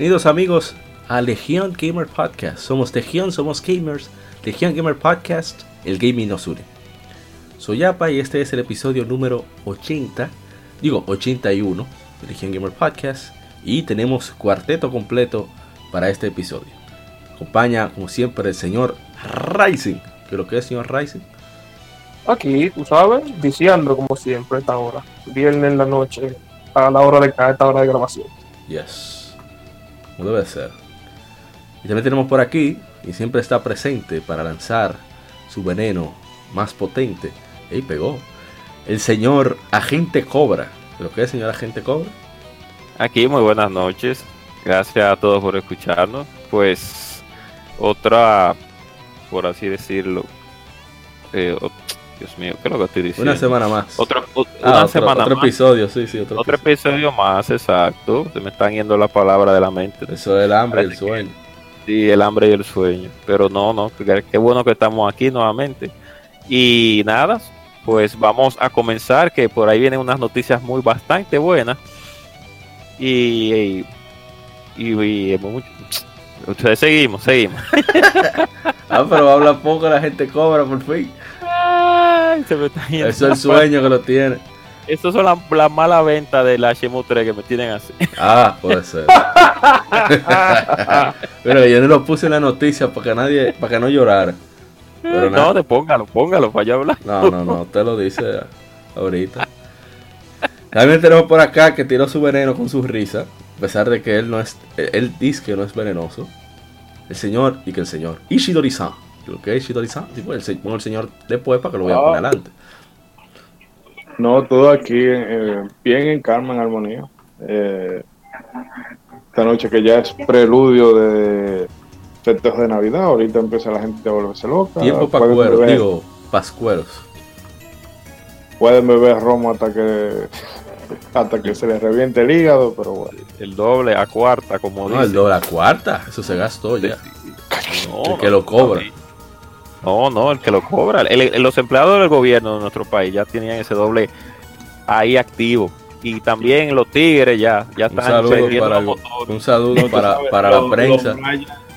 Bienvenidos amigos a Legion Gamer Podcast. Somos Legion, somos gamers. Legion Gamer Podcast, el gaming nos une. Soy Yapa y este es el episodio número 80, digo 81 de Legion Gamer Podcast. Y tenemos cuarteto completo para este episodio. Acompaña, como siempre, el señor Rising. ¿Qué lo que es, señor Rising? Aquí, tú sabes, diciendo como siempre a esta hora. Viernes en la noche, a la hora de cada esta hora de grabación. Yes debe ser. Y también tenemos por aquí, y siempre está presente para lanzar su veneno más potente. Y pegó. El señor Agente Cobra. ¿Lo que es, señor Agente Cobra? Aquí, muy buenas noches. Gracias a todos por escucharnos. Pues, otra, por así decirlo, eh, Dios mío, ¿qué es lo que estoy diciendo? Una semana más. Otro, ah, una semana otro episodio, sí, sí. Otro, episodio. más, exacto. Se me están yendo la palabra de la mente. Eso es el hambre y el sueño. sí, el hambre y el sueño. Pero no, no, qué bueno que estamos aquí nuevamente. Y nada, pues vamos a comenzar, que por ahí vienen unas noticias muy bastante buenas. Y, y, y, ustedes seguimos, seguimos. ah, pero habla poco, la gente cobra por fin. Eso es el sueño que lo tiene. Estas son las la malas ventas del HMU3 que me tienen así. Ah, puede ser. Pero yo no lo puse en la noticia para que nadie, para que no llorara. Pero no, te póngalo, póngalo para yo hablar. No, no, no, usted lo dice ahorita. También tenemos por acá que tiró su veneno con su risa, a pesar de que él no es, él dice que no es venenoso. El señor y que el señor Ishidori-san Ok, Shidori-san, pongo el señor después para que lo voy a poner ah. adelante. No, todo aquí eh, bien en calma, en armonía. Eh, esta noche que ya es preludio de festejos de Navidad, ahorita empieza la gente a volverse loca. Tiempo pascuero, digo, pascueros. Pueden beber romo hasta que hasta que se les reviente el hígado, pero bueno. El doble a cuarta, como no, el doble a cuarta, eso se gastó ya. el que lo cobra. No, no, el que lo cobra. los empleados del gobierno de nuestro país ya tenían ese doble ahí activo. Y también los tigres ya, ya están un saludo para, Un saludo para, para la prensa.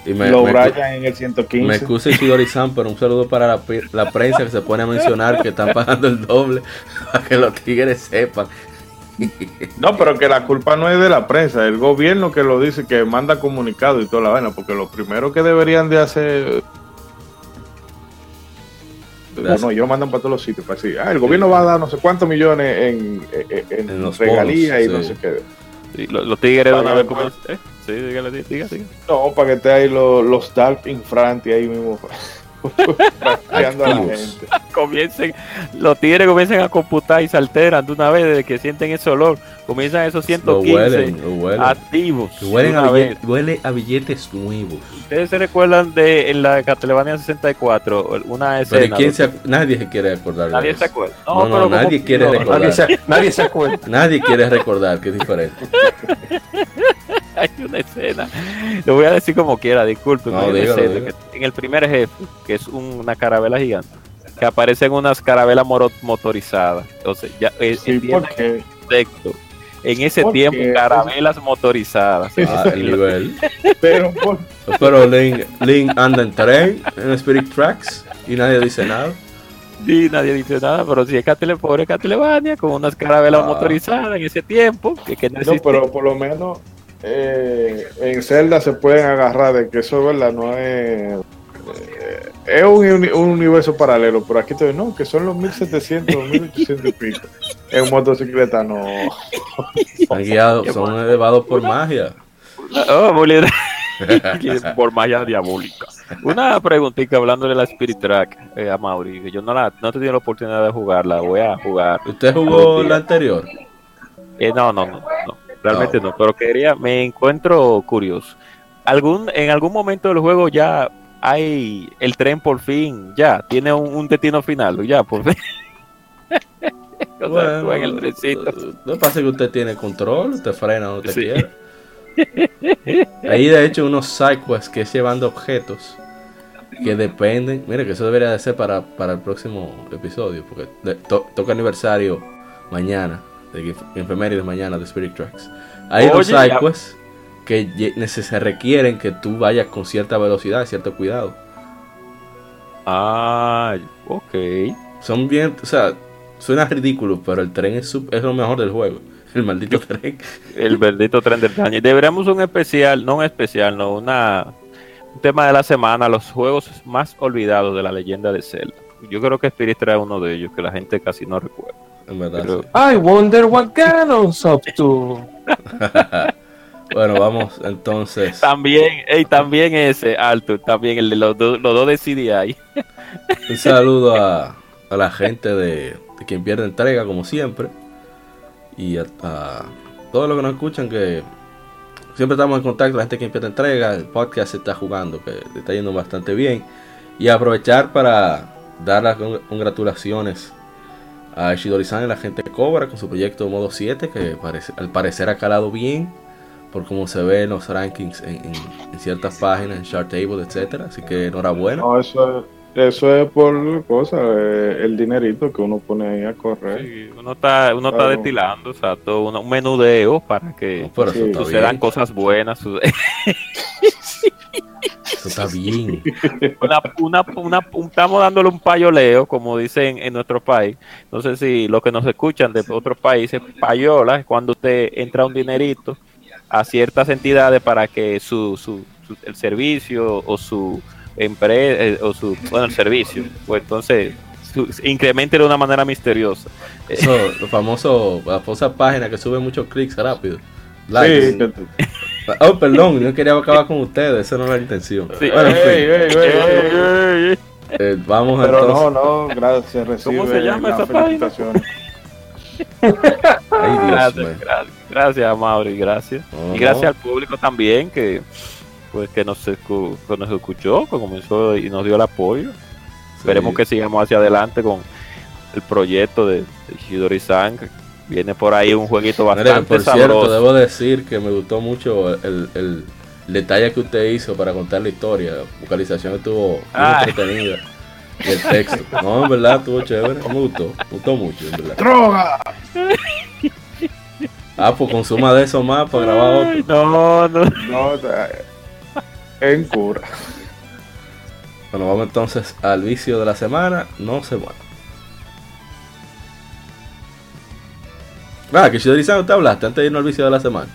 y me, lo me, en el 115. Me excusa Isidori-san, pero un saludo para la, la, prensa que se pone a mencionar que están pagando el doble para que los tigres sepan. No, pero que la culpa no es de la prensa, el gobierno que lo dice, que manda comunicado y toda la vaina, porque lo primero que deberían de hacer no, ellos mandan para todos los sitios para decir, ah, el gobierno va a dar no sé cuántos millones en, regalías y no sé qué. los, tigres van a ver cómo. ¿eh? Sí, dígale, dígale, dígale. No, para que esté ahí los, los Dark Infranti ahí mismo. Comiencen, los tigres comienzan a computar y se alteran de una vez desde que sienten ese olor. Comienzan esos 115 activos. Huelen a, huele a billetes nuevos. Ustedes se recuerdan de en la Castlevania 64, una escena. nadie se quiere acordar. Nadie se acuerda. No, no, nadie quiere recordar. Nadie se, nadie se acuerda. nadie quiere recordar, que es diferente. hay una escena, lo voy a decir como quiera, disculpen, en el primer jefe, que es una carabela gigante, que aparecen unas carabelas motorizadas. Entonces, ya eh, En ese tiempo, carabelas motorizadas. Ah, nivel. pero, pero Link, Link anda en tren, en Spirit Tracks, y nadie dice nada. Sí, nadie dice nada, pero si es Catele, pobre Castlevania, con unas carabelas ah. motorizadas en ese tiempo. Que, no, pero por lo menos eh, en Zelda se pueden agarrar de que eso verdad no es eh, es un, universo paralelo pero aquí te no que son los 1700 1800 y pico. En motocicleta no. Son guiados son elevados por magia. Oh, por magia diabólica. Una preguntita hablando de la Spirit Track eh, a Mauri que yo no la no he tenido la oportunidad de jugarla voy a jugar ¿usted jugó la anterior? Eh, no, no, no, no realmente no, pero quería, me encuentro curioso. ¿Algún, en algún momento del juego ya hay el tren por fin, ya, tiene un, destino final, ya, por fin. bueno, en el trencito. No pasa que usted tiene control, usted frena donde usted quiere. Ahí de hecho unos sidequests que es llevando objetos que dependen. Mire que eso debería de ser para, para el próximo episodio, porque toca aniversario mañana, de de mañana de Spirit Tracks. Hay unos sidequests que se requieren que tú vayas con cierta velocidad, cierto cuidado. Ah, ok. Son bien, o sea, suena ridículo, pero el tren es, es lo mejor del juego. El maldito tren. El maldito tren del año. Deberíamos un especial, no un especial, no, una un tema de la semana, los juegos más olvidados de la leyenda de Zelda. Yo creo que Spirit trae uno de ellos que la gente casi no recuerda. En verdad. I wonder what Ganon's up to. Bueno, vamos entonces. También, hey, también ese, Alto, también el de los, los dos de CDI. Un saludo a, a la gente de, quien pierde entrega, como siempre. Y a, todos los que nos escuchan, que siempre estamos en contacto, la gente que pierde entrega, el podcast se está jugando, que está yendo bastante bien. Y aprovechar para dar las congratulaciones a Shidori-san y la gente Cobra con su proyecto Modo 7, que parece, al parecer ha calado bien por cómo se ve en los rankings en, ciertas páginas, en Chart Table, etcétera. Así que enhorabuena. No, eso, eso es por cosa, eh, el dinerito que uno pone ahí a correr. Sí, uno está, uno está destilando, o sea, todo un menudeo para que sucedan cosas buenas. Eso está bien. Una, una, estamos dándole un payoleo, como dicen en nuestro país. No sé si los que nos escuchan de otros países, payola es cuando usted entra un dinerito a ciertas entidades para que su, su, el servicio o su empresa eh, o su bueno el servicio pues entonces incremente de una manera misteriosa eso lo famoso la famosa página que sube muchos clics rápido Sí. Oh perdón no quería acabar con ustedes esa no era la intención bueno, eh, vamos pero no no gracias ¿cómo se llama esa página? gracias, gracias, Mauri, gracias. Y gracias al público también que pues que nos, nos escuchó, que comenzó y nos dio el apoyo. Esperemos que sigamos hacia adelante con el proyecto de, de Shidori-san. Viene por ahí un jueguito bastante Por cierto, debo decir que me gustó mucho el, detalle que usted hizo para contar la historia. La vocalización estuvo muy entretenida el texto. No, en verdad estuvo chévere. Me gustó. Me gustó mucho, en verdad. ¡Droga! Ah, pues consuma de eso más para grabar otro. No, no. No, en cura. Bueno, vamos entonces al vicio de la semana. No se mueva. Ah, que Shidori-san, te hablaste antes de irnos al vicio de la semana.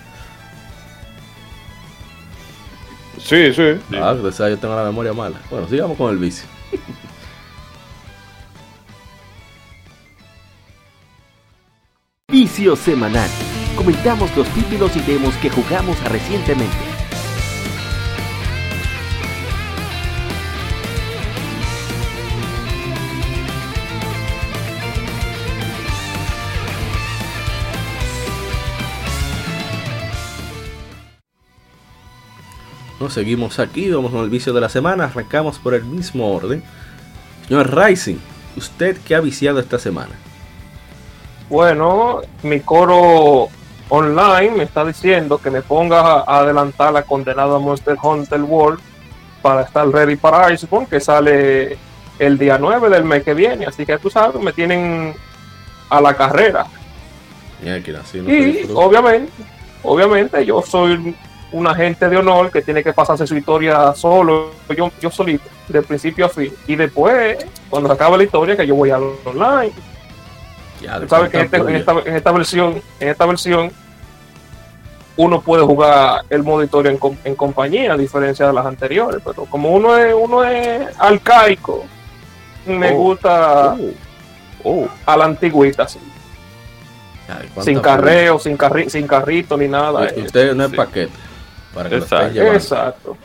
Sí, sí. Ah, que yo tengo la memoria mala. Bueno, sigamos con el vicio. Vicio semanal. Comentamos los títulos y demos que jugamos recientemente. Seguimos aquí, vamos con el vicio de la semana, arrancamos por el mismo orden. Señor Rising, ¿usted qué ha viciado esta semana? Bueno, mi coro online me está diciendo que me ponga a adelantar la condenada Monster Hunter World para estar ready para Iceborne, que sale el día 9 del mes que viene. Así que tú sabes, me tienen a la carrera. y obviamente, obviamente yo soy un agente de honor que tiene que pasarse su historia solo, yo, yo solito, de principio a fin. Y después, cuando se acabe la historia, que yo voy al online sabes que este, en, esta, versión, en esta versión, uno puede jugar el modo historia en, compañía, a diferencia de las anteriores. Pero como uno es, uno es arcaico, me oh. gusta oh. Oh. a la antigüita, Sin carreo, sin, sin carrito ni nada. Usted no es paquete. Para que Exacto.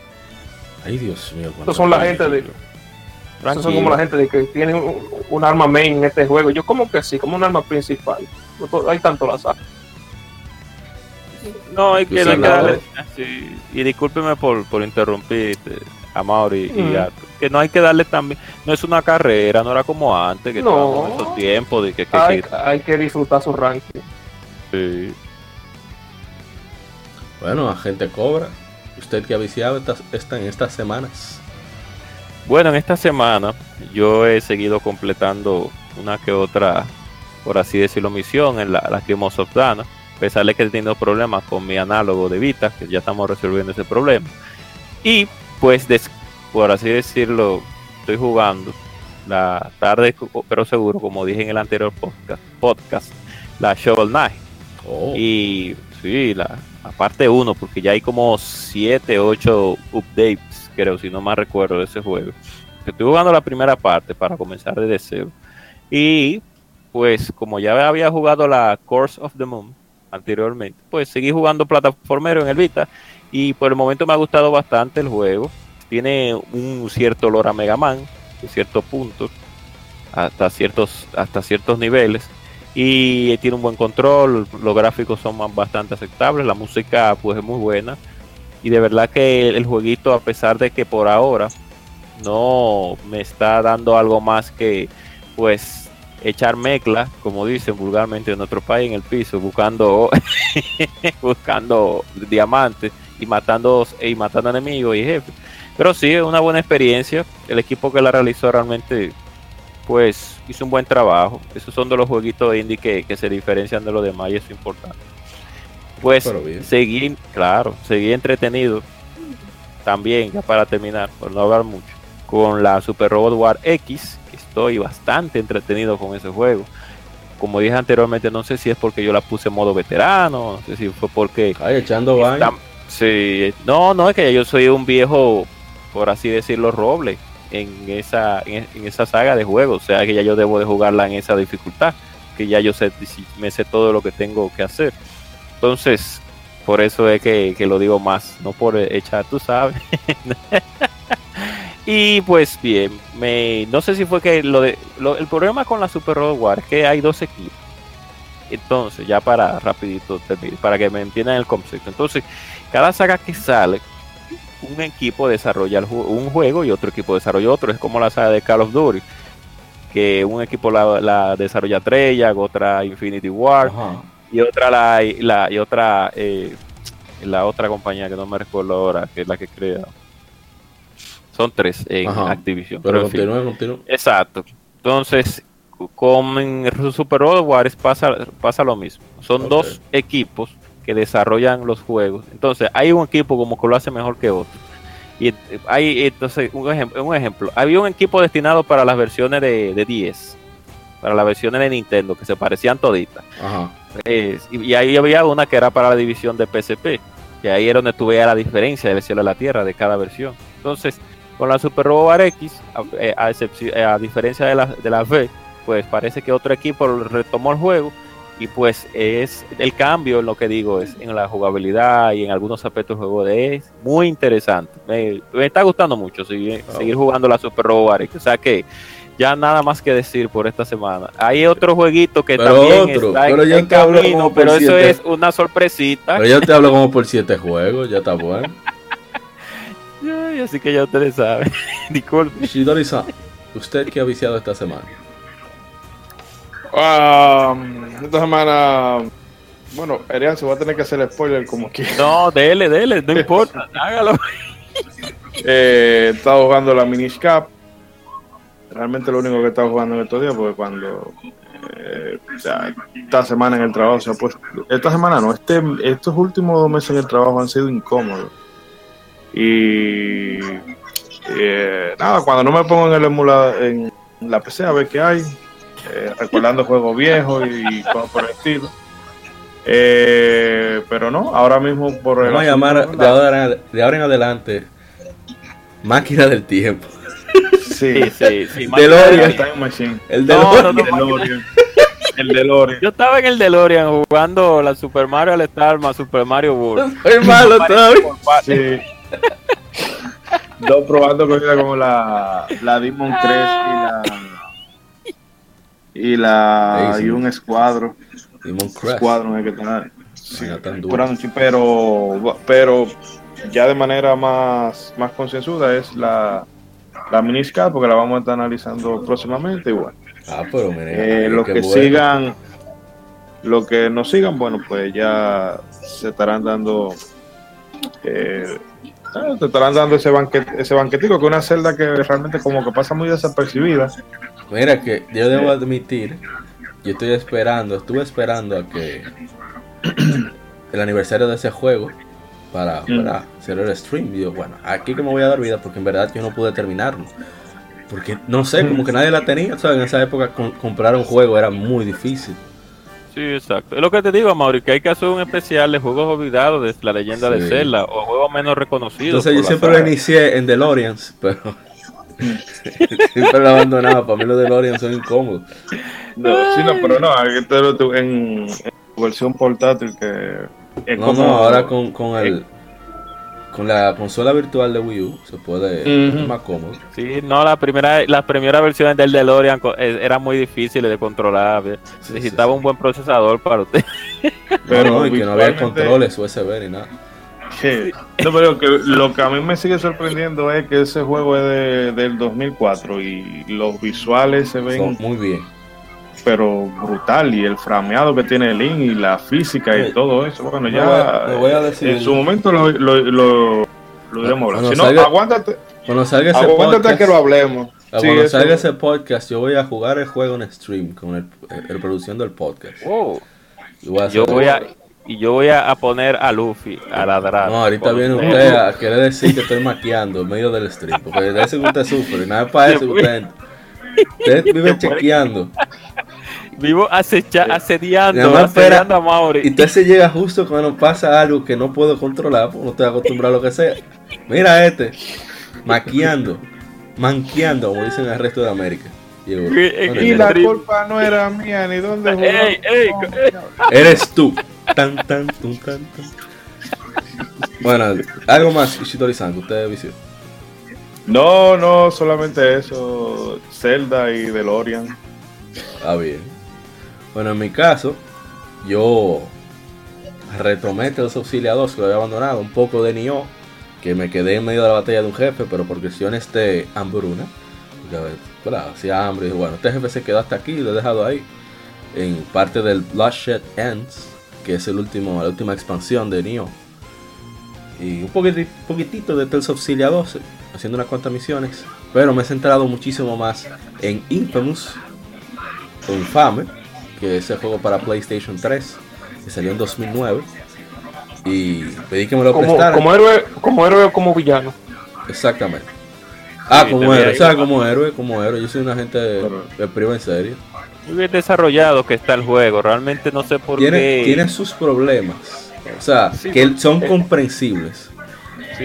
Ay, Dios mío. Estos son la gente de esos son como la gente de que tiene un, arma main en este juego. Yo como que sí, como un arma principal. hay tanto la. No, hay que, darle. sí, y discúlpeme por, por interrumpir este, a Mauri y Mm. a- que no hay que darle también. No es una carrera, no era como antes, que No. en esos tiempos de que. que- Hay, que- hay que disfrutar su ranking. sí. Bueno, agente Cobra, usted que ha viciado estas, esta, en estas semanas. Bueno, en esta semana yo he seguido completando una que otra, por así decirlo, misión en la, la Crimos of Dana. A pesar de que he tenido problemas con mi análogo de Vita, que ya estamos resolviendo ese problema. Y pues, des- por así decirlo, estoy jugando la tarde, pero seguro, como dije en el anterior podcast, podcast la Shovel Knight. Oh, Y sí, la, la parte 1, porque ya hay como 7, 8 updates, creo, si no mal recuerdo, de ese juego. Estoy jugando la primera parte para comenzar desde cero. Y pues como ya había jugado la Course of the Moon anteriormente, pues seguí jugando plataformero en el Vita y por el momento me ha gustado bastante el juego. Tiene un cierto olor a Mega Man, en ciertos puntos, hasta ciertos, hasta ciertos niveles y tiene un buen control, los gráficos son bastante aceptables, la música pues es muy buena y de verdad que el jueguito a pesar de que por ahora no me está dando algo más que pues echar mecla, como dicen vulgarmente en otro país en el piso, buscando buscando diamantes y matando y matando enemigos y jefes. Pero sí, es una buena experiencia. El equipo que la realizó realmente pues hizo un buen trabajo. Esos son de los jueguitos indie que, que se diferencian de los demás y eso es importante. Pues seguí, claro, seguí entretenido también, ya para terminar, por no hablar mucho, con la Super Robot War X, que estoy bastante entretenido con ese juego. Como dije anteriormente, no sé si es porque yo la puse en modo veterano, no sé si fue porque ay, echando. Está- sí, no, no, es que yo soy un viejo, por así decirlo, roble en esa, en, esa saga de juegos. O sea que ya yo debo de jugarla en esa dificultad, que ya yo sé, me sé todo lo que tengo que hacer. Entonces, por eso es que, que lo digo más, no por echar, tú sabes. y pues bien, me, no sé si fue que lo de, el problema con la Super Robot War es que hay dos equipos. Entonces, ya para rapidito, terminar, para que me entiendan el concepto. Entonces, cada saga que sale, un equipo desarrolla un juego y otro equipo desarrolla otro. Es como la saga de Call of Duty, que un equipo la, la desarrolla Treyarch, otra Infinity War Ajá. y otra la, la y otra eh, la otra compañía que no me recuerdo ahora, que es la que crea. Son tres en Ajá. Activision. Pero en fin. continúe. Exacto. Entonces, con Super Robot Wars pasa, pasa lo mismo. Son dos equipos que desarrollan los juegos. Entonces, hay un equipo como que lo hace mejor que otro. Y hay, entonces, un ejemplo, un ejemplo. Había un equipo destinado para las versiones de, de 10, para las versiones de Nintendo, que se parecían toditas. Ajá. Eh, y, y ahí había una que era para la división de PSP, que ahí era donde tuve la diferencia del cielo a la tierra de cada versión. Entonces, con la Super Robo War X, a, eh, a a diferencia de la, de la V, pues parece que otro equipo retomó el juego y pues es el cambio en lo que digo es en la jugabilidad y en algunos aspectos del juego de es muy interesante. Me, me está gustando mucho seguir, Oh. seguir jugando la Super Robo War X o sea que ya nada más que decir por esta semana. Hay otro jueguito que Pero también otro, está pero en, yo en te hablo camino como pero eso es una sorpresita. Pero yo te hablo como por siete juegos, ya está bueno. Así que ya ustedes saben. Disculpe. Shidori-san, ¿usted qué ha viciado esta semana? Ah, esta semana, bueno, Erian se va a tener que hacer spoiler como quiera. no dele dele no importa hágalo Eh, he estado jugando la Minish Cup. Realmente lo único que he estado jugando en estos días, porque cuando eh, o sea, esta semana en el trabajo se ha puesto. Esta semana no, este, estos últimos dos meses en el trabajo han sido incómodos. Y eh, nada, cuando no me pongo en el emulador, en la PC a ver qué hay, eh, recordando juegos viejos y cosas por el estilo. Eh, pero no, ahora mismo por el Vamos a llamar de ahora, de ahora en adelante Máquina del Tiempo. Sí, sí sí sí DeLorean. el Time Machine. El No, de no, no, DeLorean. El DeLorean. Yo estaba en el DeLorean jugando la Super Mario All Star más Super Mario World. Soy malo todavía. Sí. Dos probando cosas como la, la Demon Crest y la. Y la. Y un escuadro. Escuadro es que está. Sí, pero, pero ya de manera más, más concienzuda es la, la miniscap, porque la vamos a estar analizando próximamente. igual Ah, pero eh, los que sigan, los que no sigan, bueno, pues ya se estarán dando. Eh, ah, te estarán dando ese banquet, ese banquetico que es una celda que realmente como que pasa muy desapercibida. Mira que yo debo admitir, yo estoy esperando, estuve esperando a que el aniversario de ese juego para, mm. hacer el stream. Y yo, bueno, aquí que me voy a dar vida porque en verdad yo no pude terminarlo. Porque no sé, como que nadie la tenía. O en esa época comprar un juego era muy difícil. Sí, exacto. Es lo que te digo, Mauri, que hay que hacer un especial de juegos olvidados de la leyenda de Zelda o juegos menos reconocidos. Entonces yo siempre lo inicié en DeLoreans, pero siempre lo abandonaba. Para mí los DeLoreans son incómodos. No, sí, no, pero no, en, en versión portátil que es no, como, no, ahora con, con el con la consola virtual de Wii U se puede más cómodo. Sí, no, la primera, las primeras versiones del DeLorean eh, eran muy difíciles de controlar. Necesitaba un buen procesador para usted. Pero no, y que no había controles USB ni nada. No, pero que lo que a mí me sigue sorprendiendo es que ese juego es de, del 2004 y los visuales se ven muy bien pero brutal y el frameado que tiene el Link y la física y todo eso. Bueno, ya voy a decir, en su momento lo, lo, lo, lo iremos hablar. Si no, aguántate. Cuando salga ese aguántate podcast, que lo hablemos. Cuando salga ese podcast, yo voy a jugar el juego en stream con el, el produciendo el podcast. Oh. yo voy a y yo voy a, poner a Luffy a ladrar. No, ahorita viene usted a querer decir que estoy maqueando en medio del stream. Porque de eso que usted sufre. Nada para eso usted. Usted vive chequeando. Vivo acecha, asediando, asediando a Mauri. Y entonces llega justo cuando pasa algo que no puedo controlar, porque no estoy acostumbrado a lo que sea. Mira este, maquiando, manqueando, como dicen en el resto de América. y, la culpa no era mía, ni dónde ey, ey, Eres tú. Tan, tan, tan, tan, Bueno, algo más, Ishitori-san, usted vicio. No, no, solamente eso. Zelda y DeLorean. Ah, bien. Bueno, en mi caso, yo retomé Cilia 2, que lo había abandonado, un poco de Nioh, que me quedé en medio de la batalla de un jefe, pero por cuestiones de hambruna, hacía hambre, y dije, bueno, este jefe se quedó hasta aquí, lo he dejado ahí, en parte del Bloodshed Ends, que es el último, la última expansión de Nioh. Y un poquitito, poquitito de Tales of Cilia 2, haciendo unas cuantas misiones, pero me he centrado muchísimo más en Infamous, o Infame, que ese juego para PlayStation 3, que salió en 2009. Y pedí que me lo como, prestaran. Como héroe, como héroe o como villano. Exactamente. Ah, como héroe, o sea, como héroe, como héroe. Yo soy una gente de, de en serio. Muy bien desarrollado que está el juego. Realmente no sé por qué. Tiene sus problemas. O sea, que son comprensibles.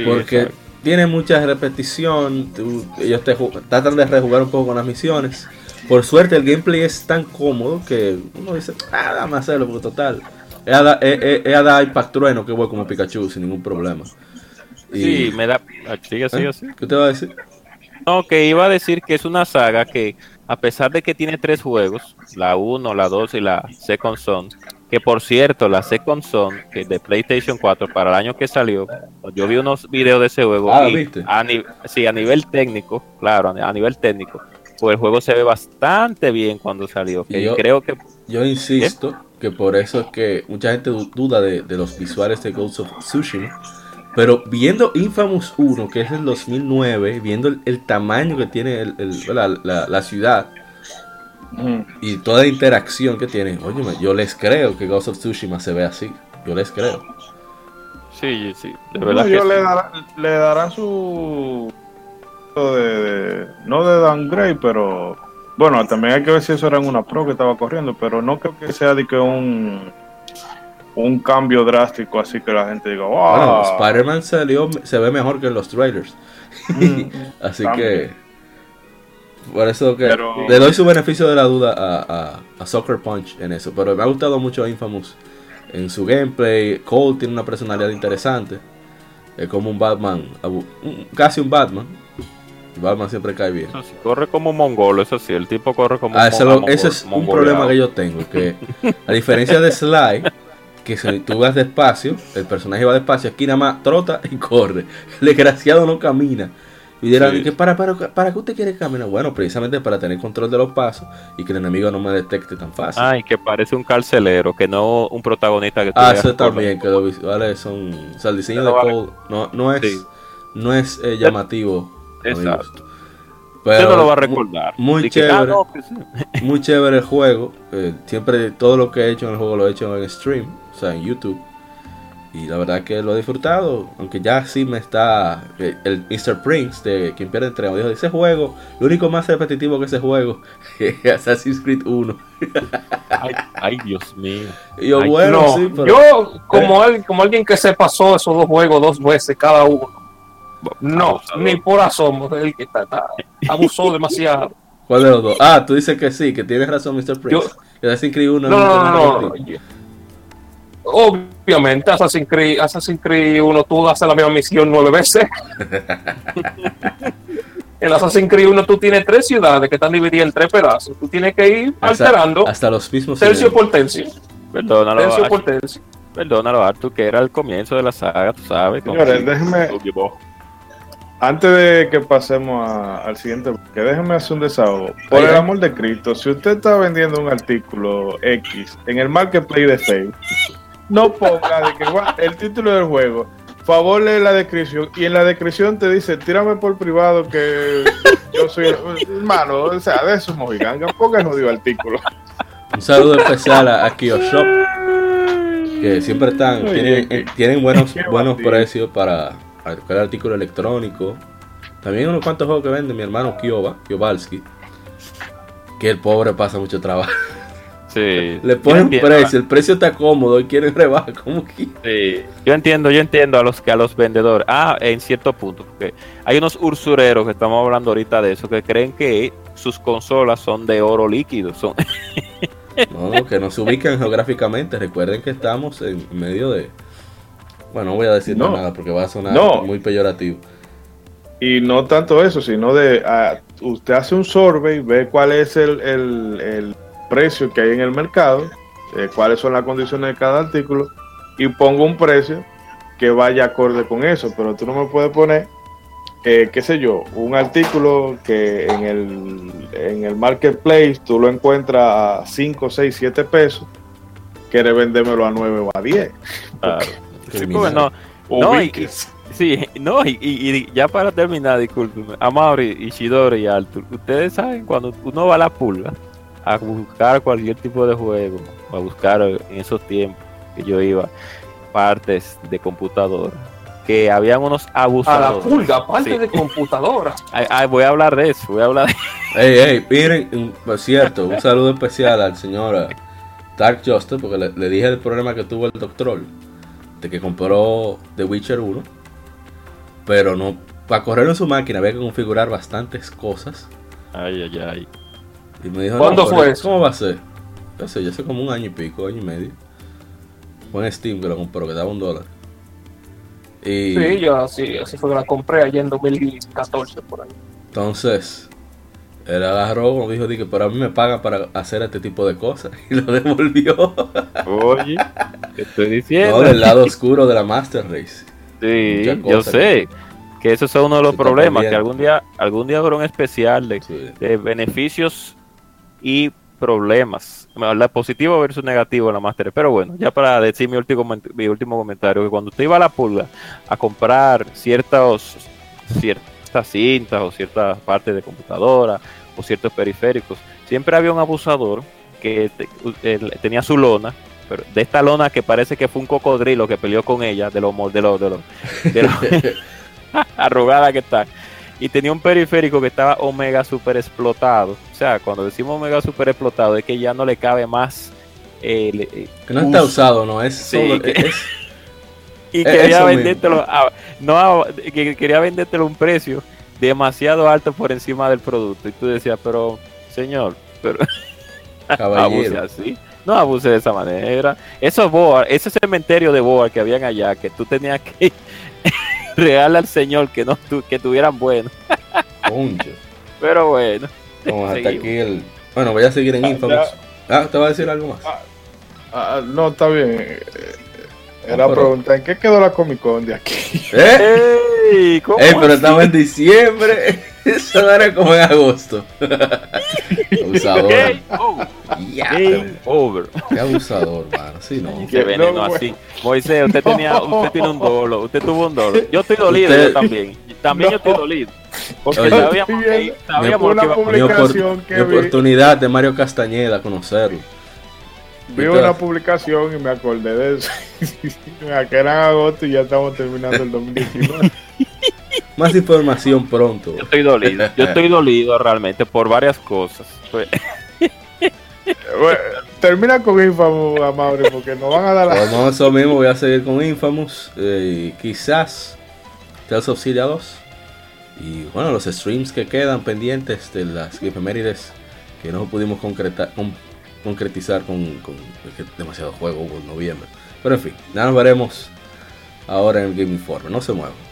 porque tiene mucha repetición. ellos te tratan de rejugar un poco con las misiones. Por suerte el gameplay es tan cómodo que uno dice, ah, dame hacerlo, porque total. Es a dar Impact Trueno que voy como Pikachu sin ningún problema. sí, me da... Ah, sigue, ¿Eh? ¿Qué te va a decir? No, que iba a decir que es una saga que, a pesar de que tiene tres juegos, la 1, la 2 y la Second Son, que por cierto, la Second Son, que de PlayStation 4 para el año que salió, yo vi unos videos de ese juego. Ah, ¿viste? A, sí, a nivel técnico, claro, a nivel técnico, pues el juego se ve bastante bien cuando salió. yo, creo que yo insisto que por eso es que mucha gente duda de, los visuales de Ghost of Tsushima. Pero viendo Infamous 1, que es el 2009, viendo el, tamaño que tiene la, ciudad y toda la interacción que tiene, oye, yo les creo que Ghost of Tsushima se ve así. Yo les creo. Sí, sí, de verdad. que le darán su de, no de downgrade, pero bueno, también hay que ver si eso era en una pro que estaba corriendo, pero no creo que sea de que un un cambio drástico así que la gente diga, wow. Spider-Man salió, se ve mejor que en los trailers. Mm, así que por eso que le doy su beneficio de la duda a, a, Soccer Punch en eso. Pero me ha gustado mucho Infamous en su gameplay. Cole tiene una personalidad interesante. Es como un Batman, casi un Batman, Batman siempre cae bien. corre como un mongolo, eso sí, el tipo corre como ah, un Ese es un problema que yo tengo, que a diferencia de Sly, que si tú vas despacio, el personaje va despacio, aquí nada más trota y corre. El desgraciado no camina. Y dirán, Sí. ¿qué para, para, ¿para qué usted quiere caminar? Bueno, precisamente para tener control de los pasos y que el enemigo no me detecte tan fácil. Ay, que parece un carcelero, que no un protagonista que tú Ah, eso también, que los visuales son. O sea, el diseño de vale. Cole no, no es, Sí. no es eh, llamativo. mi Gusto. Usted no lo va a recordar. Muy que, ah, chévere. no, sí. Muy chévere el juego. eh, siempre todo lo que he hecho en el juego lo he hecho en stream, o sea, en YouTube. Y la verdad que lo he disfrutado. Aunque ya sí me está. eh, El Mr. Prince de quien pierde entre dijo: Ese juego, lo único más repetitivo que ese juego es Assassin's Creed 1. Ay, ay, Dios mío. Y yo, Ay, bueno, no, sí, pero. yo como, al- como alguien que se pasó esos dos juegos dos veces cada uno. No, Abusador. ni por asomo. El que está, está- abusó demasiado. ¿Cuál de los dos? Ah, tú dices que sí, que tienes razón, Mr. Prince. Yo- Assassin's Creed 1 No, no, no, no. Obviamente, Assassin's Creed, Assassin's Creed 1 tú haces la misma misión nueve veces. en Assassin's Creed 1 tú tienes tres ciudades que están divididas en tres pedazos. Tú tienes que ir alterando Hasta los mismos. tercio por tercio. Perdónalo, Tercio Ar- por tercio. perdónalo, Arthur, que era el comienzo de la saga, tú sabes. Señores, déjenme, antes de que pasemos a- al siguiente, que déjenme hacer un desahogo. Por el amor de Cristo, si usted está vendiendo un artículo X en el marketplace de Facebook, no ponga de que "Gua- el título del juego. Favor lee la descripción y en la descripción te dice, tírame por privado que yo soy hermano, o sea, de esos mojiganga, ponga el jodido artículo. Un saludo especial a, a Kioshop, que siempre están, tienen, tienen buenos, buenos precios para cualquier artículo electrónico. También unos cuantos juegos que vende mi hermano Kioba, Kiobalski, que el pobre pasa mucho trabajo. Sí. Le ponen precio, el precio está cómodo y quieren rebajar como que. Sí, yo entiendo, yo entiendo a los que a los vendedores. Ah, en cierto punto, porque hay unos ursureros que estamos hablando ahorita de eso que creen que sus consolas son de oro líquido, son No, no, que no se ubican geográficamente. Recuerden que estamos en medio de. Bueno, no voy a decir No. nada porque va a sonar No. muy peyorativo. Y no tanto eso, sino de ah, usted hace un survey, ve cuál es el, el- el precio que hay en el mercado, eh, cuáles son las condiciones de cada artículo y ponga un precio que vaya acorde con eso. Pero tú no me puedes poner, eh, qué sé yo, un artículo que en el, en el marketplace tú lo encuentras a 5, 6, 7 pesos, quiere vendérmelo a 9 o a 10. Claro. Sí, porque no, no, y, sí, no, y, y- y ya para terminar, discúlpeme, Amaury, Ishidori y Arthur, ustedes saben cuando uno va a la pulga a buscar cualquier tipo de juego, a buscar en esos tiempos que yo iba partes de computadora, que habían unos A la abusadores. pulga, aparte Sí. de computadora. Ay, ay, voy a hablar de eso, voy a hablar de Ey, ey, miren, por cierto, un saludo especial al señor eh, Dark Justice, porque le, le dije el problema que tuvo el doctor, de que compró The Witcher 1, pero no, para correrlo en su máquina había que configurar bastantes cosas, Ay, ay, ay. y me dijo, ¿Cuándo no, fue eso? ¿Cómo va a ser? No sé, ya hace como un año y pico, año y medio. Fue en Steam que lo compró, que daba un dólar. Y Sí, yo así, así fue que la compré allá en 2014 por ahí. entonces, él agarró, como dijo, dije, pero a mí me pagan para hacer este tipo de cosas, y lo devolvió. Oye, ¿qué estoy diciendo? No, del lado oscuro de la Master Race. Sí, yo sé que esos son uno de los problemas, que algún día, algún día habrá un especial de, Sí. de beneficios y problemas. La positivo versus negativo en la Master. Pero bueno, ya para decir mi último, mi último comentario, que cuando usted iba a la pulga a comprar ciertos, ciertas cintas o ciertas partes de computadora o ciertos periféricos, siempre había un abusador que te- tenía su lona, pero de esta lona que parece que fue un cocodrilo que peleó con ella, de lo, mo- de lo, de lo, de lo arrugada que está. Y tenía un periférico que estaba omega super explotado. O sea, cuando decimos omega super explotado es que ya no le cabe más. eh, le- eh, Que no está usado, no, es Sí, solo- que- es- y Eh, quería vendértelo a, no a- que quería vendértelo a un precio demasiado alto por encima del producto. Y tú decías, pero señor, pero abuse así. No abuse de esa manera. Esos boas, ese cementerio de boas que habían allá, que tú tenías que regalar al señor que no tu- que tuvieran bueno. Pero bueno. Como hasta aquí el. Bueno, voy a seguir en Ah, Infamous. Ah, ¿te va a decir algo más? Ah, no, está bien. Eh, Era Ah, pero- pregunta, ¿en qué quedó la Comic Con de aquí? ¿Eh? Ey, ¿cómo Ey, pero así? estamos en diciembre. Eso no era como en agosto. abusador. Game over. Ya, Game over. qué abusador, mano. Sí, no. Qué veneno No, así. Moisés, usted tenía, usted tiene un dolo, usted tuvo un dolo. Yo estoy dolido Usted- yo también. También yo estoy dolido. Porque Oye. sabíamos que, sabíamos iba a Mi, poner- opor- mi oportunidad de Mario Castañeda conocerlo. Vi una publicación y me acordé de eso. que era en agosto y ya estamos terminando el 2019. Más información pronto. Yo estoy dolido. Yo estoy dolido realmente por varias cosas. Bueno, termina con Infamous, Amaury, porque nos van a dar la... No, eso mismo voy a seguir con Infamous. eh, quizás Tales of Syria 2. Y bueno, los streams que quedan pendientes de las efemérides que no pudimos concretar, con- concretizar con, con demasiado juego en noviembre. Pero en fin, ya nos veremos ahora en el Game Informe. No se muevan.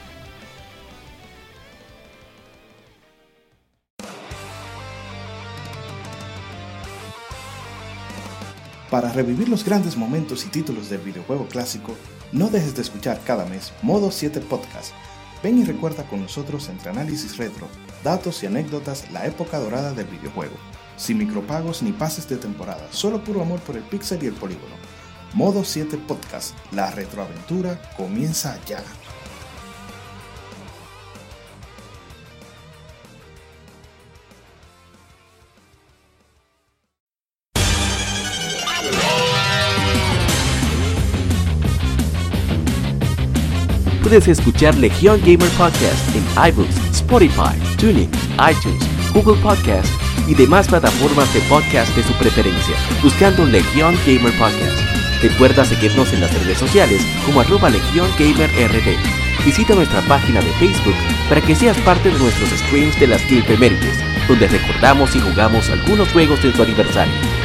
Para revivir los grandes momentos y títulos del videojuego clásico, no dejes de escuchar cada mes Modo 7 Podcast. Ven y recuerda con nosotros entre análisis retro, datos y anécdotas la época dorada del videojuego. Sin micropagos ni pases de temporada, solo puro amor por el pixel y el polígono. Modo 7 Podcast, la retroaventura comienza ya. Puedes escuchar Legión Gamer Podcast en iBooks, Spotify, TuneIn, iTunes, Google Podcast y demás plataformas de podcast de su preferencia, buscando Legión Gamer Podcast. Recuerda seguirnos en las redes sociales como arroba Legión Gamer RD. Visita nuestra página de Facebook para que seas parte de nuestros streams de las Game Efemérides, donde recordamos y jugamos algunos juegos de su aniversario.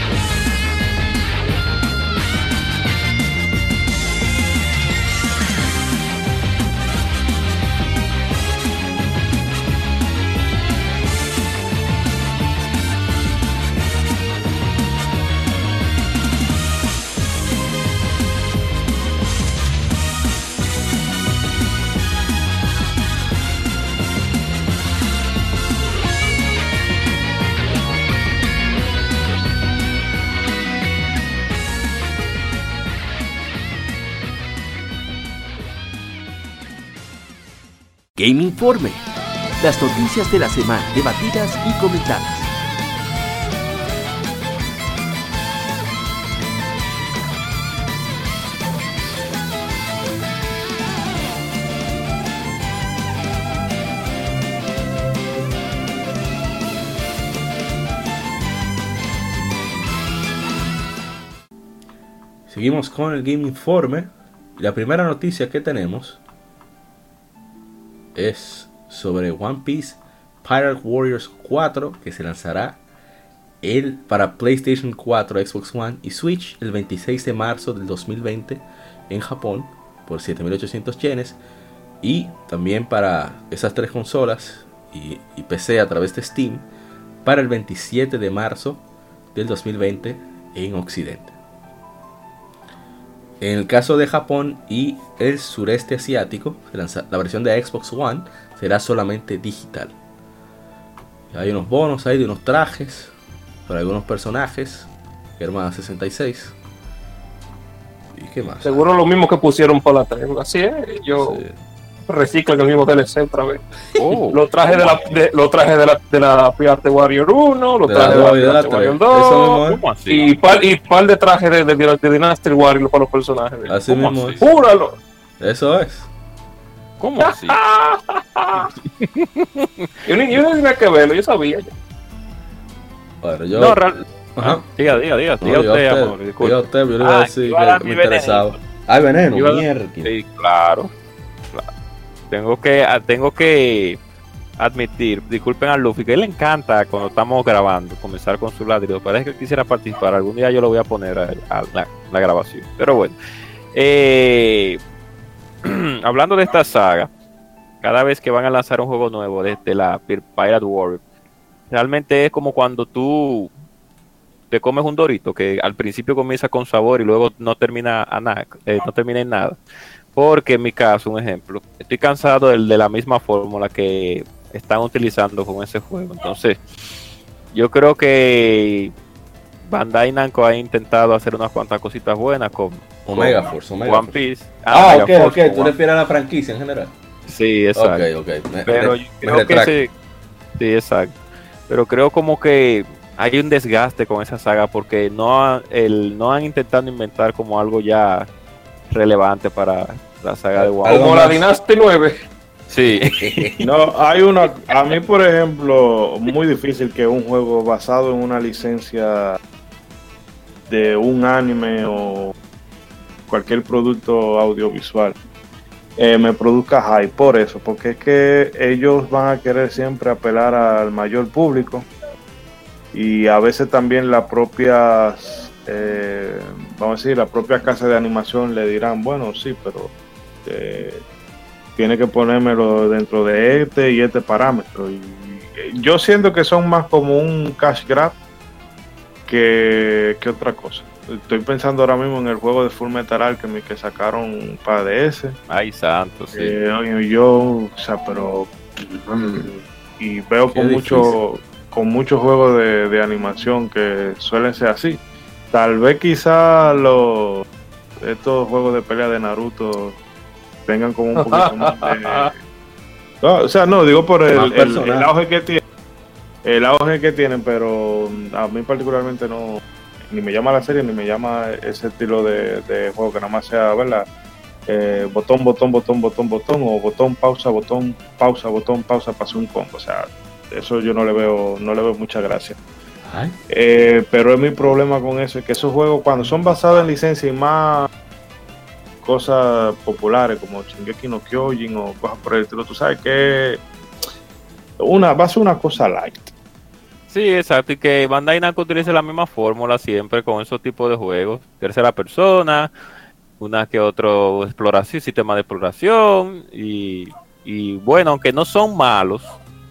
Game Informe. Las noticias de la semana debatidas y comentadas. Seguimos con el Game Informe. La primera noticia que tenemos es sobre One Piece Pirate Warriors 4 que se lanzará el, para PlayStation 4, Xbox One y Switch el 26 de marzo del 2020 en Japón por 7800 yenes y también para esas tres consolas y, y PC a través de Steam para el 27 de marzo del 2020 en Occidente. En el caso de Japón y el sureste asiático, la versión de Xbox One será solamente digital. Hay unos bonos ahí de unos trajes para algunos personajes. Hermana 66. ¿Y qué más? Seguro lo mismo que pusieron para la 3. Así es, yo Sí. Reciclo el mismo DLC otra vez. oh, Los trajes de la, de, los trajes de la, de la Pirate Warrior 1, los De la trajes de la de la Pirate Warrior tres. Eso 2, mismo es. ¿cómo así? y par, y par de trajes de, de, de, Dynasty Warrior para los personajes. Así ¿Cómo mismo así? es. ¡Júralo! Eso es. ¿Cómo así? Yo ni yo no tenía que verlo, yo sabía. Bueno, yo. No, real- Ajá. Diga, diga, diga, No, diga diga usted, usted, amor, diga disculpe. usted, yo le iba a Ah, decir iba a dar que me interesaba. Ay, veneno, mierda. Sí, claro. Tengo que, ah, tengo que admitir, disculpen a Luffy, que él le encanta cuando estamos grabando, comenzar con su ladrido. Parece que quisiera participar. Algún día yo lo voy a poner a, a la, la grabación. Pero bueno. Eh, hablando de esta saga, cada vez que van a lanzar un juego nuevo desde la Pir- Pirate Warrior, realmente es como cuando tú te comes un dorito que al principio comienza con sabor y luego no termina a nada, eh, no termina en nada. Porque en mi caso, un ejemplo, estoy cansado del, de la misma fórmula que están utilizando con ese juego. Entonces, yo creo que Bandai Namco ha intentado hacer unas cuantas cositas buenas con Omega Force, Omega One Piece. Ah, ok, ok. Tú refieres a la franquicia en general. Sí, exacto. Ok, ok. Pero yo creo que sí, sí, exacto. Pero creo como que hay un desgaste con esa saga porque no, el, no han intentado inventar como algo ya relevante para la saga de One Como la Dynasty 9. Sí. no, hay una. A mí, por ejemplo, muy difícil que un juego basado en una licencia de un anime o cualquier producto audiovisual eh, me produzca hype por eso, porque es que ellos van a querer siempre apelar al mayor público y a veces también las propias, eh, vamos a decir, la propia casa de animación le dirán, bueno, sí, pero eh, tiene que ponérmelo dentro de este y este parámetro. Y, yo siento que son más como un cash grab que, que otra cosa. Estoy pensando ahora mismo en el juego de Full Metal Alchemy que sacaron para DS. Ay, santo, sí. Eh, yo, o sea, pero. Y veo con mucho, con muchos juegos de, animación que suelen ser así. Tal vez quizá los estos juegos de pelea de Naruto vengan como un poquito más de. o sea, no, digo por el, el auge que tiene el auge que tienen, pero a mí particularmente no, ni me llama la serie, ni me llama ese estilo de, juego que nada más sea, ¿verdad? Eh, botón, botón, botón, botón, botón, o botón, pausa, botón, pausa, botón, pausa, pasó un combo. O sea, eso yo no le veo, no le veo mucha gracia. Eh, pero es mi problema con eso, es que esos juegos cuando son basados en licencia y más cosas populares como Shingeki no Kyojin o cosas por el estilo, tú sabes que una, va a ser una cosa light. Sí, exacto, y que Bandai Namco utilice la misma fórmula siempre con esos tipos de juegos. Tercera persona, una que otro exploración, sistema de exploración, y, y bueno, aunque no son malos,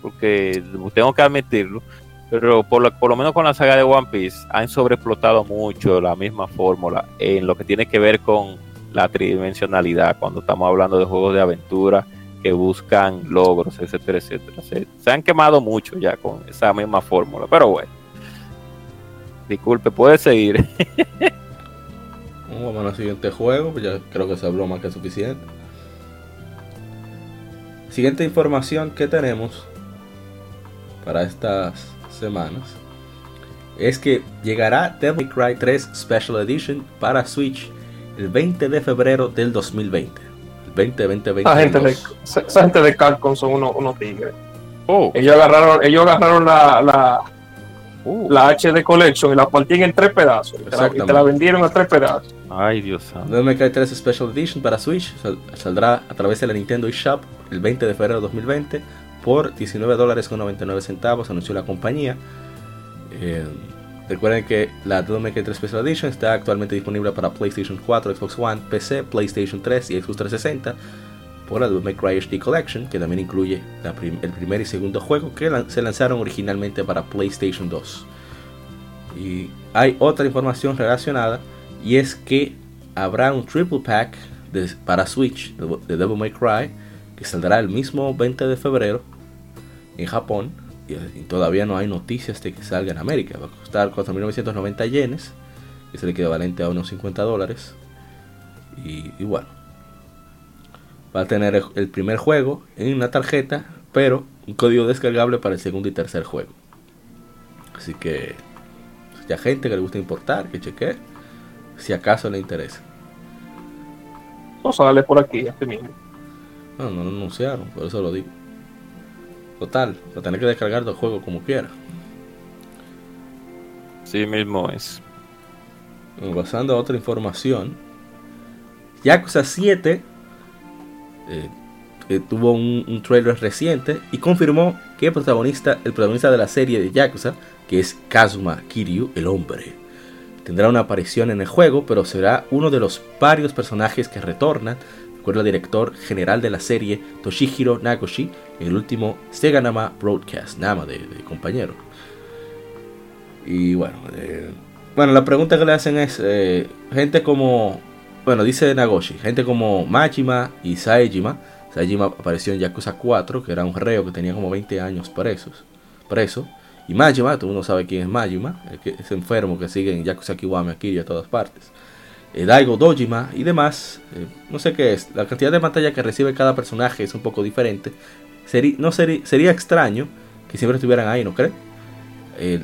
porque tengo que admitirlo, pero por lo, por lo menos con la saga de One Piece han sobreexplotado mucho la misma fórmula en lo que tiene que ver con la tridimensionalidad, cuando estamos hablando de juegos de aventura que buscan logros, etcétera, etcétera. Se, han quemado mucho ya con esa misma fórmula, pero bueno. Disculpe, puede seguir. Vamos al siguiente juego, pues ya creo que se habló más que suficiente. Siguiente información que tenemos para estas semanas es que llegará Devil May Cry 3 Special Edition para Switch el 20 de febrero del 2020. 20, 20, 20. Esa gente de, esa gente de Capcom son unos, unos tigres. Oh. Ellos agarraron, ellos agarraron la, la, uh. la HD Collection y la partían en tres pedazos. Y te, la, vendieron a tres pedazos. Ay, Dios santo. Devil May Cry 3 Special Edition para Switch saldrá a través de la Nintendo eShop el 20 de febrero de 2020 por 19 dólares con 99 centavos, anunció la compañía. Eh, Recuerden que la Devil May 3 Special Edition está actualmente disponible para PlayStation 4, Xbox One, PC, PlayStation 3 y Xbox 360 por la Devil May Cry HD Collection, que también incluye el primer y segundo juego que se lanzaron originalmente para PlayStation 2. Y hay otra información relacionada y es que habrá un triple pack para Switch de Devil May Cry que saldrá el mismo 20 de febrero en Japón y, todavía no hay noticias de que salga en América. Va a costar 4.990 yenes, que es el equivalente a unos 50 dólares. Y, bueno, va a tener el primer juego en una tarjeta, pero un código descargable para el segundo y tercer juego. Así que, si hay gente que le gusta importar, que cheque, si acaso le interesa. No sale por aquí este mismo. No, no lo anunciaron, por eso lo digo. Total, va a tener que descargar el juego como quiera. Sí mismo es. Pasando a otra información. Yakuza 7 eh, tuvo un, trailer reciente y confirmó que el protagonista, el protagonista de la serie de Yakuza, que es Kazuma Kiryu, el hombre, tendrá una aparición en el juego, pero será uno de los varios personajes que retornan recuerda el director general de la serie Toshihiro Nagoshi el último Sega Nama Broadcast, Nama de, compañero. Y bueno, eh, bueno, la pregunta que le hacen es, eh, gente como, bueno, dice Nagoshi, gente como Majima y Saejima. Saejima apareció en Yakuza 4, que era un reo que tenía como 20 años presos, preso. Y Majima, todo mundo sabe quién es Majima, ese enfermo que sigue en Yakuza Kiwami aquí y a todas partes. Eh, Daigo Dojima y demás, eh, no sé qué es, la cantidad de pantalla que recibe cada personaje es un poco diferente. no sería extraño que siempre estuvieran ahí, ¿no crees? Eh,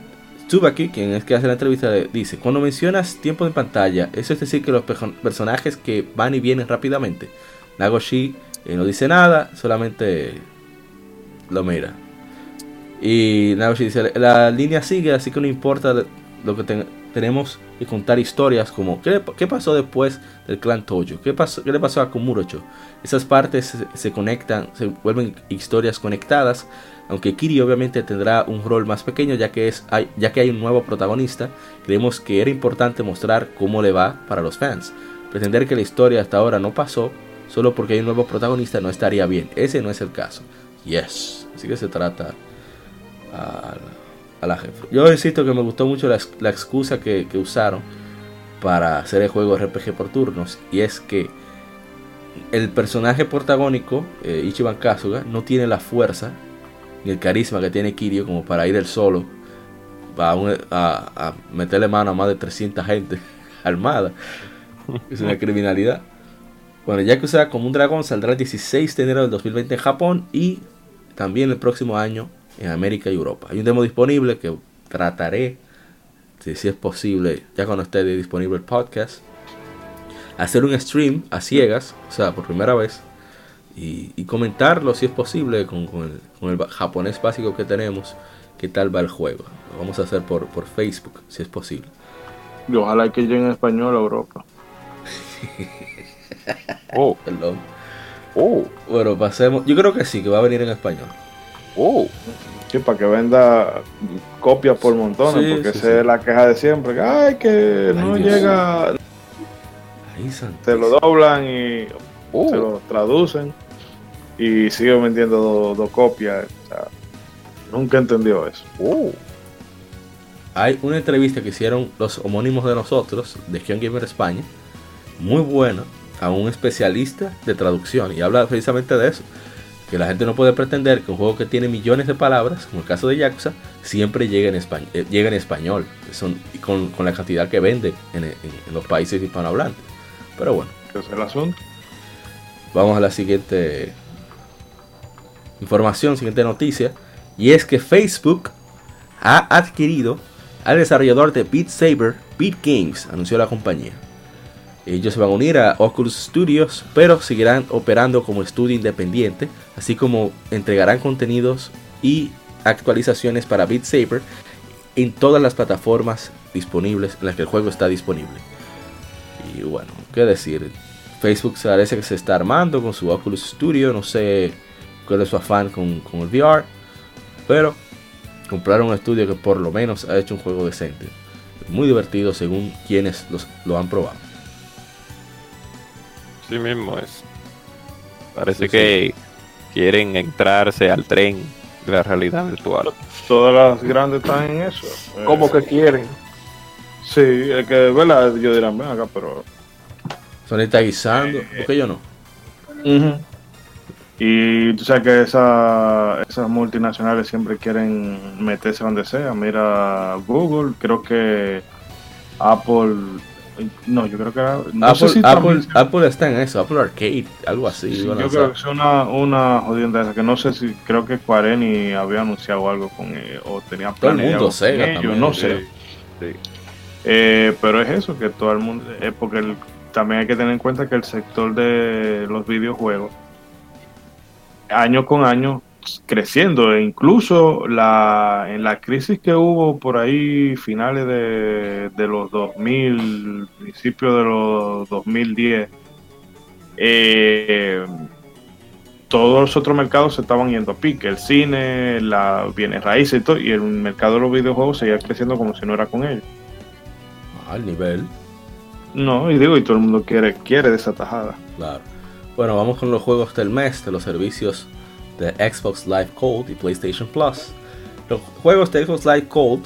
Tsubaki, quien es que hace la entrevista, dice, cuando mencionas tiempo de pantalla, eso es decir que los personajes que van y vienen rápidamente. Nagoshi eh, no dice nada, solamente lo mira. Y Nagoshi dice, la línea sigue, así que no importa lo que tenemos que contar historias como ¿qué, pasó después del clan Tojo, ¿Qué, pasó, qué le pasó a Komurocho. Esas partes se conectan, se vuelven historias conectadas aunque Kiri obviamente tendrá un rol más pequeño ya que, es, ya que hay un nuevo protagonista, creemos que era importante mostrar cómo le va para los fans. Pretender que la historia hasta ahora no pasó solo porque hay un nuevo protagonista no estaría bien. Ese no es el caso. Yes. Así que se trata Yo insisto que me gustó mucho la, excusa que, usaron para hacer el juego RPG por turnos. Y es que el personaje protagónico, eh, Ichiban Kasuga, no tiene la fuerza ni el carisma que tiene Kirio como para ir el solo a, a, meterle mano a más de 300 gente armada. Es una criminalidad. Bueno, ya que sea como un dragón saldrá el 16 de enero del 2020 en Japón y también el próximo año en América y Europa. Hay un demo disponible que trataré, si, es posible, ya cuando esté disponible el podcast, hacer un stream a ciegas, o sea, por primera vez, y, comentarlo si es posible con, el, japonés básico que tenemos, qué tal va el juego. Lo vamos a hacer por, por Facebook, si es posible. Y ojalá que llegue en español a Europa. oh, perdón. Oh. Bueno, pasemos. Yo creo que sí, que va a venir en español. Oh. Sí, para que venda copias por montones, porque esa es la queja de siempre. Ay, que no llega. se lo doblan y oh. se lo traducen y sigue vendiendo dos copias. nunca entendió eso. Uh. Hay una entrevista que hicieron los homónimos de nosotros, de Gion Gamer España, muy buena, a un especialista de traducción, y habla precisamente de eso. Que la gente no puede pretender que un juego que tiene millones de palabras, como el caso de Yakuza, siempre llegue en, español, eh, en español, son, con, con, la cantidad que vende en, en, los países hispanohablantes. Pero bueno. es el asunto? Vamos a la siguiente información, siguiente noticia, y es que Facebook ha adquirido al desarrollador de Beat Saber, Beat Games, anunció la compañía. Ellos se van a unir a Oculus Studios, pero seguirán operando como estudio independiente, así como entregarán contenidos y actualizaciones para Beat Saber en todas las plataformas disponibles en las que el juego está disponible. Y bueno, qué decir, Facebook parece que se está armando con su Oculus Studio, no sé cuál es su afán con, el VR, pero compraron un estudio que por lo menos ha hecho un juego decente, muy divertido según quienes lo han probado. Sí mismo es. Parece que quieren entrarse al tren de la realidad virtual. Todas las grandes están en eso. ¿Cómo que quieren? Sí, es que, ¿verdad? Yo dirán, ven acá, pero... Sony está guisando, eh, porque yo no. Y tú sabes que esa, esas multinacionales siempre quieren meterse donde sea. Mira Google, creo que Apple. No, yo creo que Apple, Apple, está en eso, Apple Arcade, algo así. yo creo que es una, una jodienda esa, que no sé si, creo que Quareni había anunciado algo con eh, o tenía planeado. Todo el mundo no sé. Eh, pero es eso, que todo el mundo, es porque también hay que tener en cuenta que el sector de los videojuegos año con año creciendo e incluso la, en la crisis que hubo por ahí finales de, de los 2000 principios de los 2010 eh, todos los otros mercados se estaban yendo a pique el cine la bienes raíces y todo y el mercado de los videojuegos seguía creciendo como si no era con ellos. Al nivel. No y digo y todo el mundo quiere quiere de esa tajada. Claro. Bueno, vamos con los juegos del mes de los servicios de Xbox Live Gold y PlayStation Plus. Los juegos de Xbox Live Gold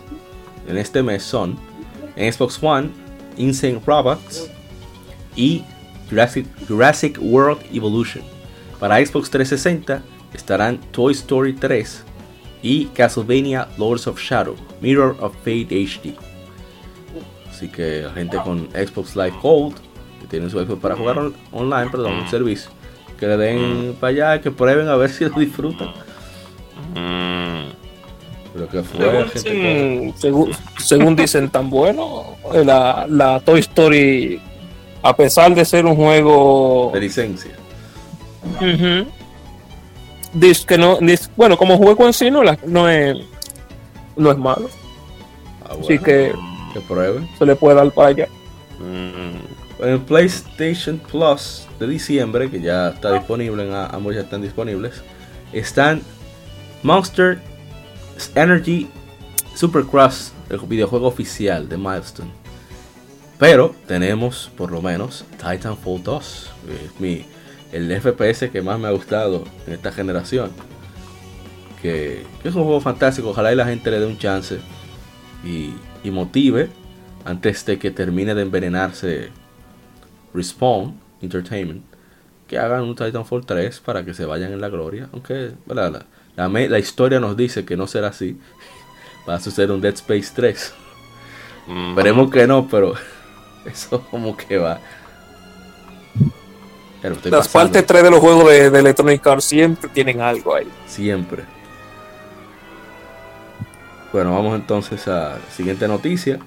en este mes son Xbox One, Insane Robots y Jurassic, Jurassic World Evolution. Para Xbox 360 estarán Toy Story 3 y Castlevania Lords of Shadow, Mirror of Fate HD. Así que la gente con Xbox Live Gold, que tienen su Xbox para jugar online, perdón, un servicio, que le den para allá, que prueben a ver si lo disfrutan. Pero que fue, según, según, dicen, tan bueno la, la Toy Story, a pesar de ser un juego de licencia. Dice que no, bueno, como juego en sí no, no, es, no es malo. Ah, Así que, que prueben. Se le puede dar para allá. En el PlayStation Plus de diciembre, que ya está disponible, en ambos ya están disponibles, están Monster Energy Supercross, el videojuego oficial de Milestone. Pero tenemos por lo menos Titanfall 2, mi, el FPS que más me ha gustado en esta generación. Que, es un juego fantástico, ojalá y la gente le dé un chance y, y motive antes de que termine de envenenarse Respawn Entertainment que hagan un Titanfall 3 para que se vayan en la gloria. Aunque la, la, historia nos dice que no será así. Va a suceder un Dead Space 3. Veremos que no, pero eso como que va. Las partes 3 de los juegos de, Electronic Arts siempre tienen algo ahí. Siempre. Bueno, vamos entonces a la siguiente noticia.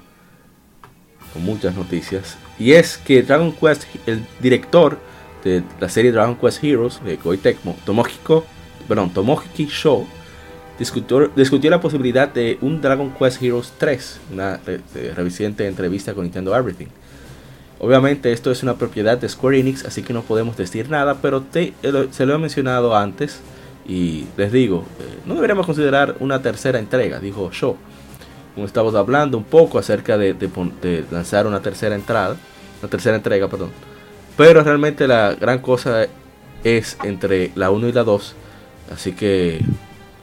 Con muchas noticias. Y es que Dragon Quest, el director de la serie Dragon Quest Heroes, de Koei Tecmo, Tomohiko, perdón, Tomohiki Show, discutió, discutió, la posibilidad de un Dragon Quest Heroes 3, una reciente entrevista con Nintendo Everything. Obviamente esto es una propiedad de Square Enix, así que no podemos decir nada, pero eh, se lo he mencionado antes y les digo, eh, no deberíamos considerar una tercera entrega, dijo Show. Como estamos hablando un poco acerca de, de lanzar una tercera entrada, una tercera entrega, perdón. Pero realmente la gran cosa es entre la 1 y la 2. Así que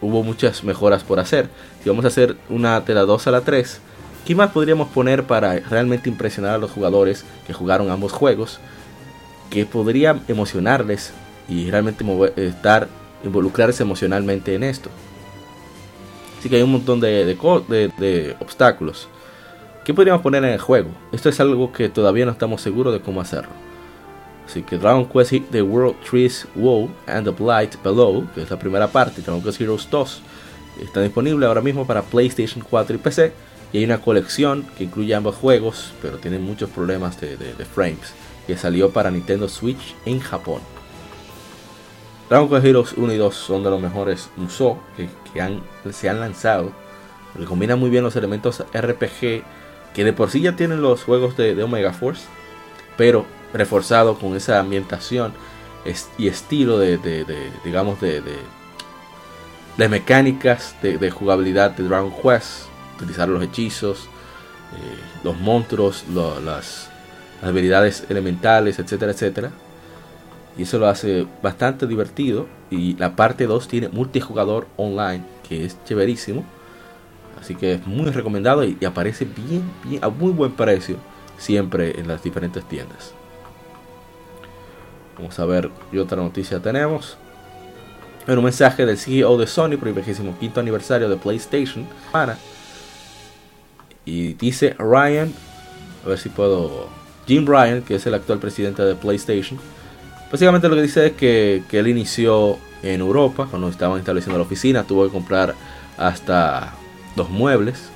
hubo muchas mejoras por hacer. Si vamos a hacer una de la 2 a la 3, ¿qué más podríamos poner para realmente impresionar a los jugadores que jugaron ambos juegos? Que podría emocionarles y realmente estar involucrarse emocionalmente en esto. Así que hay un montón de, de, obstáculos. ¿Qué podríamos poner en el juego? Esto es algo que todavía no estamos seguros de cómo hacerlo. Así que Dragon Quest The World Trees Woe and the Blight Below, que es la primera parte, Dragon Quest Heroes 2, está disponible ahora mismo para PlayStation 4 y PC. Y hay una colección que incluye ambos juegos, pero tiene muchos problemas de, frames, que salió para Nintendo Switch en Japón. Dragon Quest Heroes 1 y 2 son de los mejores Musou que, se han lanzado. Porque combinan muy bien los elementos RPG que de por sí ya tienen los juegos de, Omega Force, pero reforzado con esa ambientación y estilo de, digamos, de, de, mecánicas de, jugabilidad de Dragon Quest, utilizar los hechizos, eh, los monstruos, las habilidades elementales, etcétera, etcétera y eso lo hace bastante divertido. Y la parte 2 tiene multijugador online, que es chéverísimo. Así que es muy recomendado y, aparece bien, bien, a muy buen precio siempre en las diferentes tiendas. Vamos a ver qué otra noticia tenemos. En un mensaje del CEO de Sony por el 25 aniversario de PlayStation. Y dice Ryan, a ver si puedo. Jim Ryan, que es el actual presidente de PlayStation Básicamente lo que dice es que, él inició en Europa, cuando estaban estableciendo la oficina, tuvo que comprar hasta dos muebles.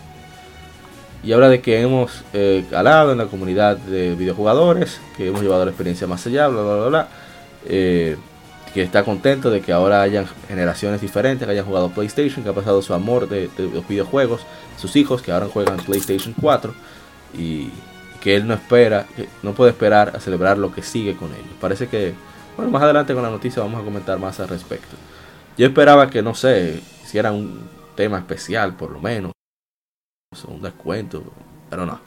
Y ahora de que hemos eh, calado en la comunidad de videojugadores, que hemos llevado la experiencia más allá, bla, bla, bla, bla, eh, que está contento de que ahora hayan generaciones diferentes, que hayan jugado PlayStation, que ha pasado su amor de, de los videojuegos, sus hijos que ahora juegan PlayStation 4 y, que él no espera, no puede esperar a celebrar lo que sigue con ellos. Parece que, bueno, más adelante con la noticia vamos a comentar más al respecto. Yo esperaba que, no sé, hiciera un tema especial por lo menos, un descuento, pero no.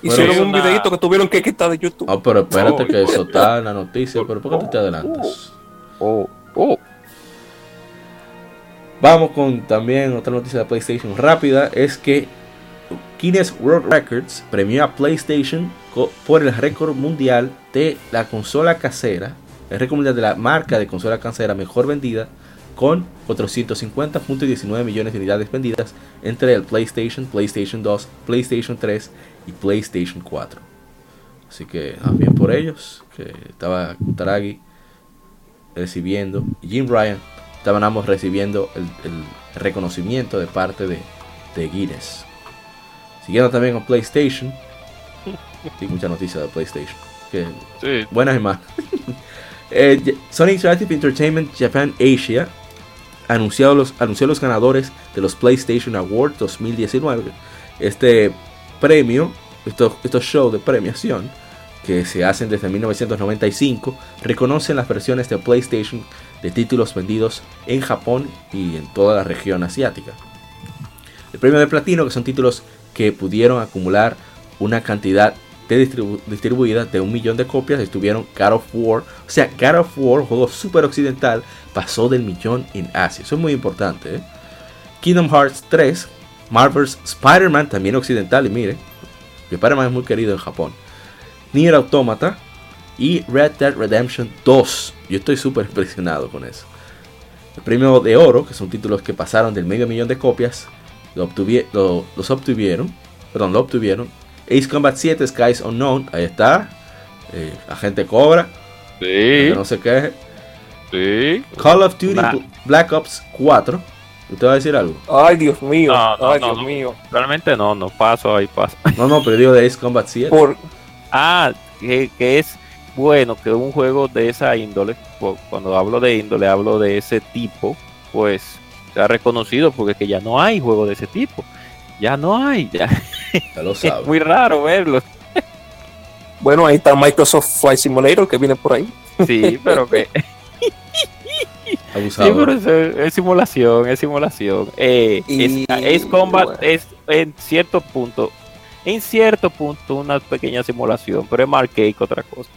Hicieron un videito que tuvieron que quitar de YouTube. Ah, pero espérate que eso está en la noticia, pero ¿por qué tú te adelantas? Oh, oh. Vamos con también otra noticia de PlayStation rápida, es que Guinness World Records premió a PlayStation por el récord mundial de la consola casera, el récord mundial de la marca de consola casera mejor vendida, con 450.19 millones de unidades vendidas entre el PlayStation, PlayStation 2, PlayStation 3 y PlayStation 4. Así que ah, bien por ellos, que estaba Taragi recibiendo, Jim Ryan, estaban ambos recibiendo el, reconocimiento de parte de, de Guinness. Siguiendo también con PlayStation. Sí, mucha noticia de PlayStation. Que, Buenas y malas. eh, Sony Interactive Entertainment Japan Asia anunció los, anunció los ganadores de los PlayStation Awards 2019. Este premio, estos, estos shows de premiación que se hacen desde 1995, reconocen las versiones de PlayStation de títulos vendidos en Japón y en toda la región asiática. El premio de platino, que son títulos que pudieron acumular una cantidad de distribuida de un millón de copias. Estuvieron God of War. O sea, God of War, juego super occidental, pasó del millón en Asia. Eso es muy importante. ¿eh? Kingdom Hearts 3, Marvel's Spider-Man, también occidental. Y mire, Spider-Man es muy querido en Japón. Nier Automata y Red Dead Redemption 2. Yo estoy súper impresionado con eso. El premio de oro, que son títulos que pasaron del medio millón de copias, los obtuvieron, perdón, lo obtuvieron. Ace Combat 7, Skies Unknown, ahí está. Eh, Agente Cobra. Sí. No sé qué. Sí. Call of Duty Black Ops 4. ¿Usted va a decir algo? Ay, Dios mío. Ay, Dios mío. Realmente no, no paso ahí paso. No, no, pero digo de Ace Combat 7. Por... Ah, que, que, es bueno que un juego de esa índole, cuando hablo de índole, hablo de ese tipo, pues se ha reconocido porque que ya no hay juego de ese tipo. Ya no hay, ya. lo Es muy raro verlo. Bueno, ahí está Microsoft Flight Simulator que viene por ahí. Sí, pero que. Abusado. es, simulación, es simulación. Eh, es, Combat es en cierto punto, en cierto punto una pequeña simulación, pero es más que otra cosa.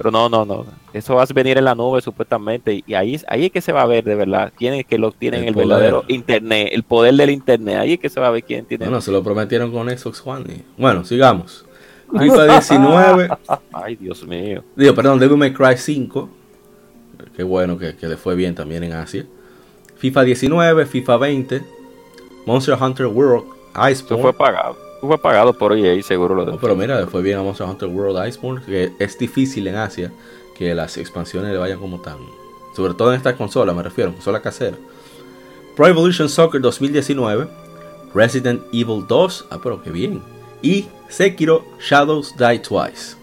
Pero no, no, no. Eso va a venir en la nube supuestamente. Y ahí, ahí es que se va a ver de verdad. Tienen que lo tienen el, verdadero internet, el poder del internet. Ahí es que se va a ver quién tiene. Bueno, se lo prometieron con Xbox One. Bueno, sigamos. FIFA 19. Ay, Dios mío. Digo, perdón, Devil May Cry 5. Qué bueno que, le fue bien también en Asia. FIFA 19, FIFA 20. Monster Hunter World, Iceborne. fue pagado fue pagado por EA, seguro lo de. pero mira, fue bien a Monster Hunter World Iceborne, que es difícil en Asia que las expansiones le vayan como tan. Sobre todo en esta consola, me refiero, consola casera. Pro Evolution Soccer 2019, Resident Evil 2, ah, pero qué bien. Y Sekiro Shadows Die Twice.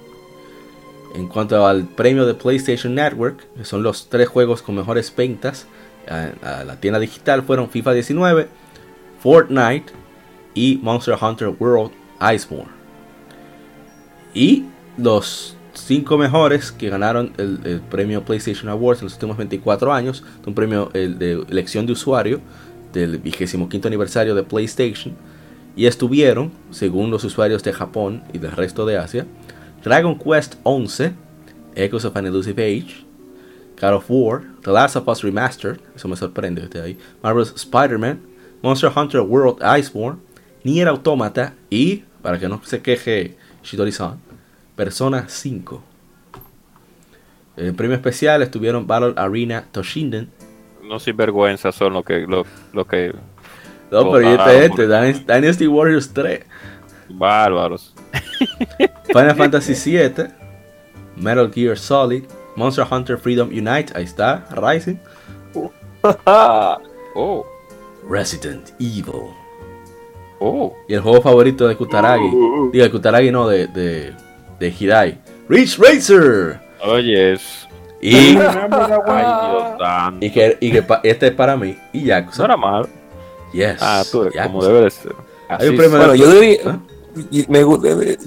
En cuanto al premio de PlayStation Network, que son los tres juegos con mejores ventas a la tienda digital, fueron FIFA 19, Fortnite, y Monster Hunter World Iceborne. Y los cinco mejores que ganaron el, premio PlayStation Awards en los últimos 24 años, un premio de elección de usuario del 25 aniversario de PlayStation. Y estuvieron, según los usuarios de Japón y del resto de Asia, Dragon Quest 11, Echoes of an Elusive Age, God of War, The Last of Us Remastered, eso me sorprende ahí, Marvel's Spider-Man, Monster Hunter World Iceborne, Nier Automata y, para que no se queje Shitori-san, Persona 5. En premio especial estuvieron Battle Arena Toshinden. No vergüenza son lo que lo, lo que No, pero este este, Dynasty Warriors 3. Bárbaros. Final Fantasy 7, Metal Gear Solid, Monster Hunter Freedom Unite, ahí está, Rising. oh. Resident Evil. Oh. Y el juego favorito de Kutaragi. Uh, uh, uh. Digo, de Kutaragi no, de, de, de Hirai. Ridge Racer. Oh, yes. Y, y que, y que este es para mí. Y ya. No era mal. Yes. Ah, tú como debe de ser. Hay un bueno, yo diría, ¿Ah? me,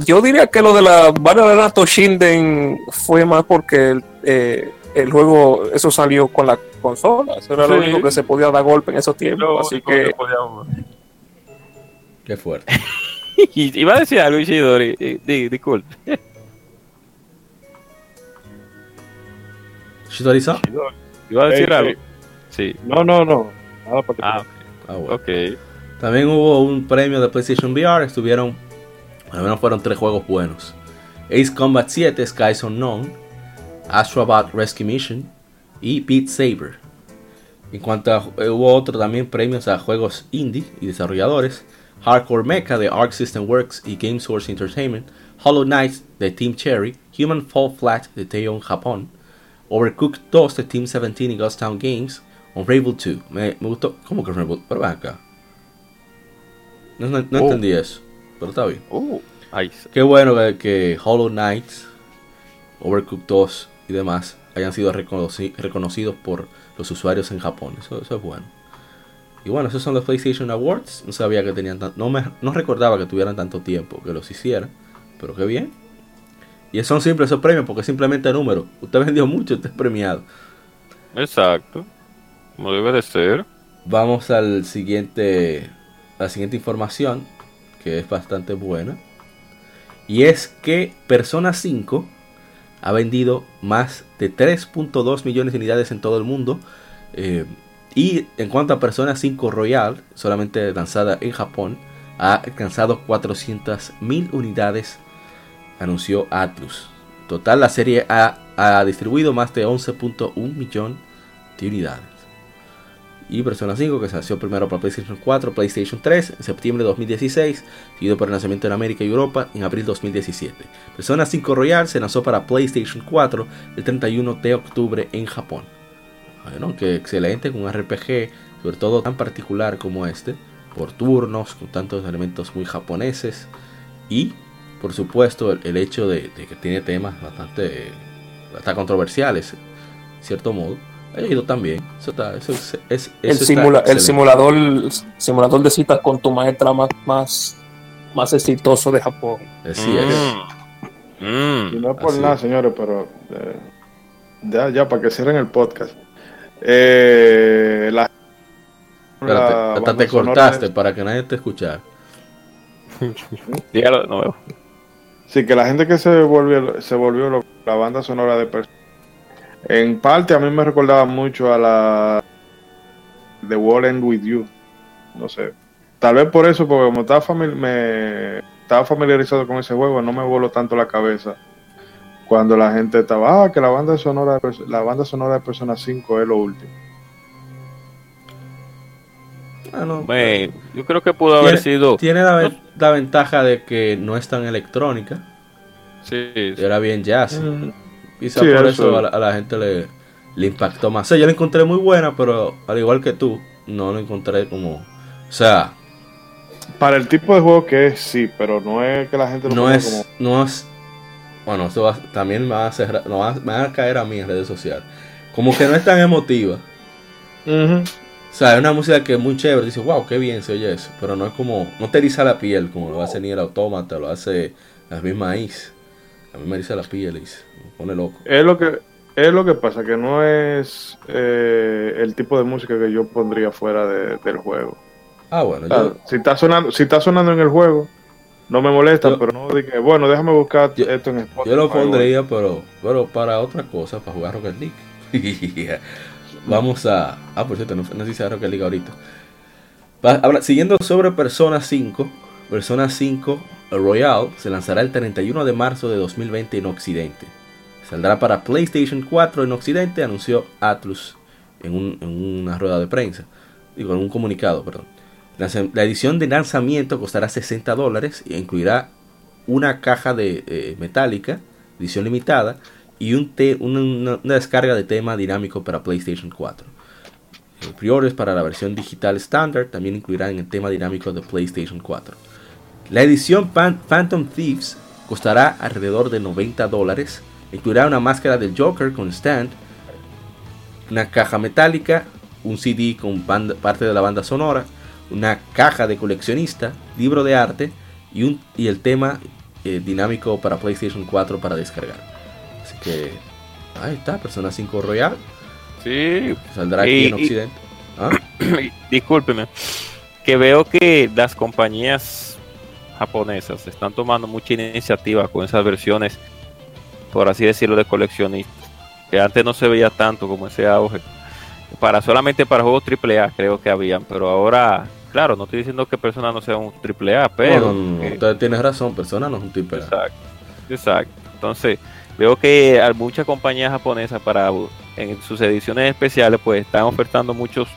yo diría que lo de la Nato Shinden fue más porque el, eh, el, juego, eso salió con la consola. Eso era lo único que se podía dar golpe en esos tiempos. así que. Qué fuerte. Iba a decir algo, Ishidori. Disculpe. ¿Ishidori-san? Iba a decir algo. Sí. No, no, no. Nada Ah, ah, bueno. Ok. También hubo un premio de PlayStation VR, estuvieron, al menos fueron tres juegos buenos. Ace Combat 7, Skies Unknown, Astrobot Rescue Mission y Beat Saber. En cuanto a, eh, hubo otro también premios a juegos indie y desarrolladores. Hardcore Mecha de Arc System Works y Game Source Entertainment, Hollow Knight de Team Cherry, Human Fall Flat de Teon Japón, Overcooked 2 de Team 17 y Ghost Town Games, Unravel 2. Me, me gustó. ¿Cómo que Unravel? Pero acá. No, no- no Oh. entendí eso, pero está bien. Ay, Qué bueno que, que Hollow Knight, Overcooked 2 y demás hayan sido reconoci- reconocidos por los usuarios en Japón. Eso, eso es bueno. Y bueno, esos son los PlayStation Awards. No sabía que tenían tan- no me no recordaba que tuvieran tanto tiempo que los hicieran. Pero qué bien. Y son simples esos premios porque simplemente número. Usted vendió mucho, usted es premiado. exacto. Como debe de ser. Vamos al siguiente, la siguiente información, que es bastante buena. Y es que Persona 5 ha vendido más de 3.2 millones de unidades en todo el mundo. Eh, y en cuanto a Persona 5 Royal, solamente lanzada en Japón, ha alcanzado 400.000 unidades, anunció Atlus. Total, la serie ha, ha distribuido más de 11.1 millón de unidades. Y Persona 5 que se lanzó primero para PlayStation 4, PlayStation 3 en septiembre de 2016, seguido por el lanzamiento en América y Europa en abril de 2017. Persona 5 Royal se lanzó para PlayStation 4 el 31 de octubre en Japón. Bueno, que excelente con un RPG, sobre todo tan particular como este, por turnos, con tantos elementos muy japoneses y, por supuesto, el, el hecho de, de que tiene temas bastante, bastante controversiales, en cierto modo. Ha ido también. Eso está, eso es, es- El, eso está simula- el simulador el simulador de citas con tu maestra más, más, más exitoso de Japón. Así es. Mm. Mm. Y no es por Así nada, es. señores, pero eh, ya, ya, para que cierren el podcast. Eh, la, Espérate, la hasta te cortaste de- para que nadie te escuchara. Dígalo de nuevo. Sí, que la gente que se volvió, se volvió lo- la banda sonora de Persona. En parte a mí me recordaba mucho a la The Wall End With You. No sé. Tal vez por eso, porque como estaba, famili- me, estaba familiarizado con ese juego, no me voló tanto la cabeza. Cuando la gente estaba, ah, que la banda sonora la banda sonora de Persona 5 es lo último. Ah, no. Bueno, yo creo que pudo haber Tiene- sido. Tiene la, ve- la ventaja de que no es tan electrónica. Sí, sí. Era bien jazz. Mm, Quizá Sí, por eso. eso a la, a la gente le, le impactó más. O sea, yo la encontré muy buena, pero al igual que tú, no la encontré como. O sea, Para el tipo de juego que es, sí, pero no es que la gente lo no es. No es. Bueno, esto va- también me va, a cerrar- me, va, me va a caer a mí en redes sociales. Como que no es tan emotiva. Ujú. O sea, es una música que es muy chévere. Dices, wow, qué bien se oye eso. Pero no es como. No te eriza la piel como lo hace ni el autómata, lo hace la misma Is. A mí me eriza la piel se me pone loco. Es lo que es lo que pasa, que no es eh, el tipo de música que yo pondría fuera de- del juego. Ah, bueno, O sea, yo, si está sonando, si está sonando en el juego, no me molesta, Yo- pero no dije, bueno, déjame buscar Yo- esto en Spotify. yo lo pondría, pero, pero para otra cosa, para jugar Rocket League. Vamos a. Ah, por cierto, no, no sé si Rocket League ahorita. Va- habla- siguiendo sobre Persona 5, Persona 5 Royal se lanzará el 31 de marzo de 2020 en Occidente. Saldrá para PlayStation 4 en Occidente, anunció Atlus en, un- en una rueda de prensa. Digo, en un comunicado, perdón. La, edición de lanzamiento costará 60 dólares e incluirá una caja de eh, metálica, edición limitada, y una, descarga de tema dinámico para PlayStation 4. El pre para la versión digital estándar también incluirán el tema dinámico de PlayStation 4. La edición Phan- Phantom Thieves costará alrededor de 90 dólares. Incluirá una máscara del Joker con stand, una caja metálica, un CD con parte de la banda sonora, una caja de coleccionista, libro de arte y, un, y el tema eh, dinámico para PlayStation 4 para descargar. Así que ahí está, Persona 5 Royal. Sí, Saldrá aquí Y- en y- Occidente. ¿Ah? discúlpeme, que veo que las compañías japonesas están tomando mucha iniciativa con esas versiones, por así decirlo, de coleccionistas, que antes no se veía tanto como ese auge. Para solamente para juegos AAA creo que habían, pero ahora claro, no estoy diciendo que Persona no sea un triple A, pero... usted tiene razón, Persona no es un triple A. Exacto, exacto. Entonces, veo que hay muchas compañías japonesas para en sus ediciones especiales pues están ofertando muchos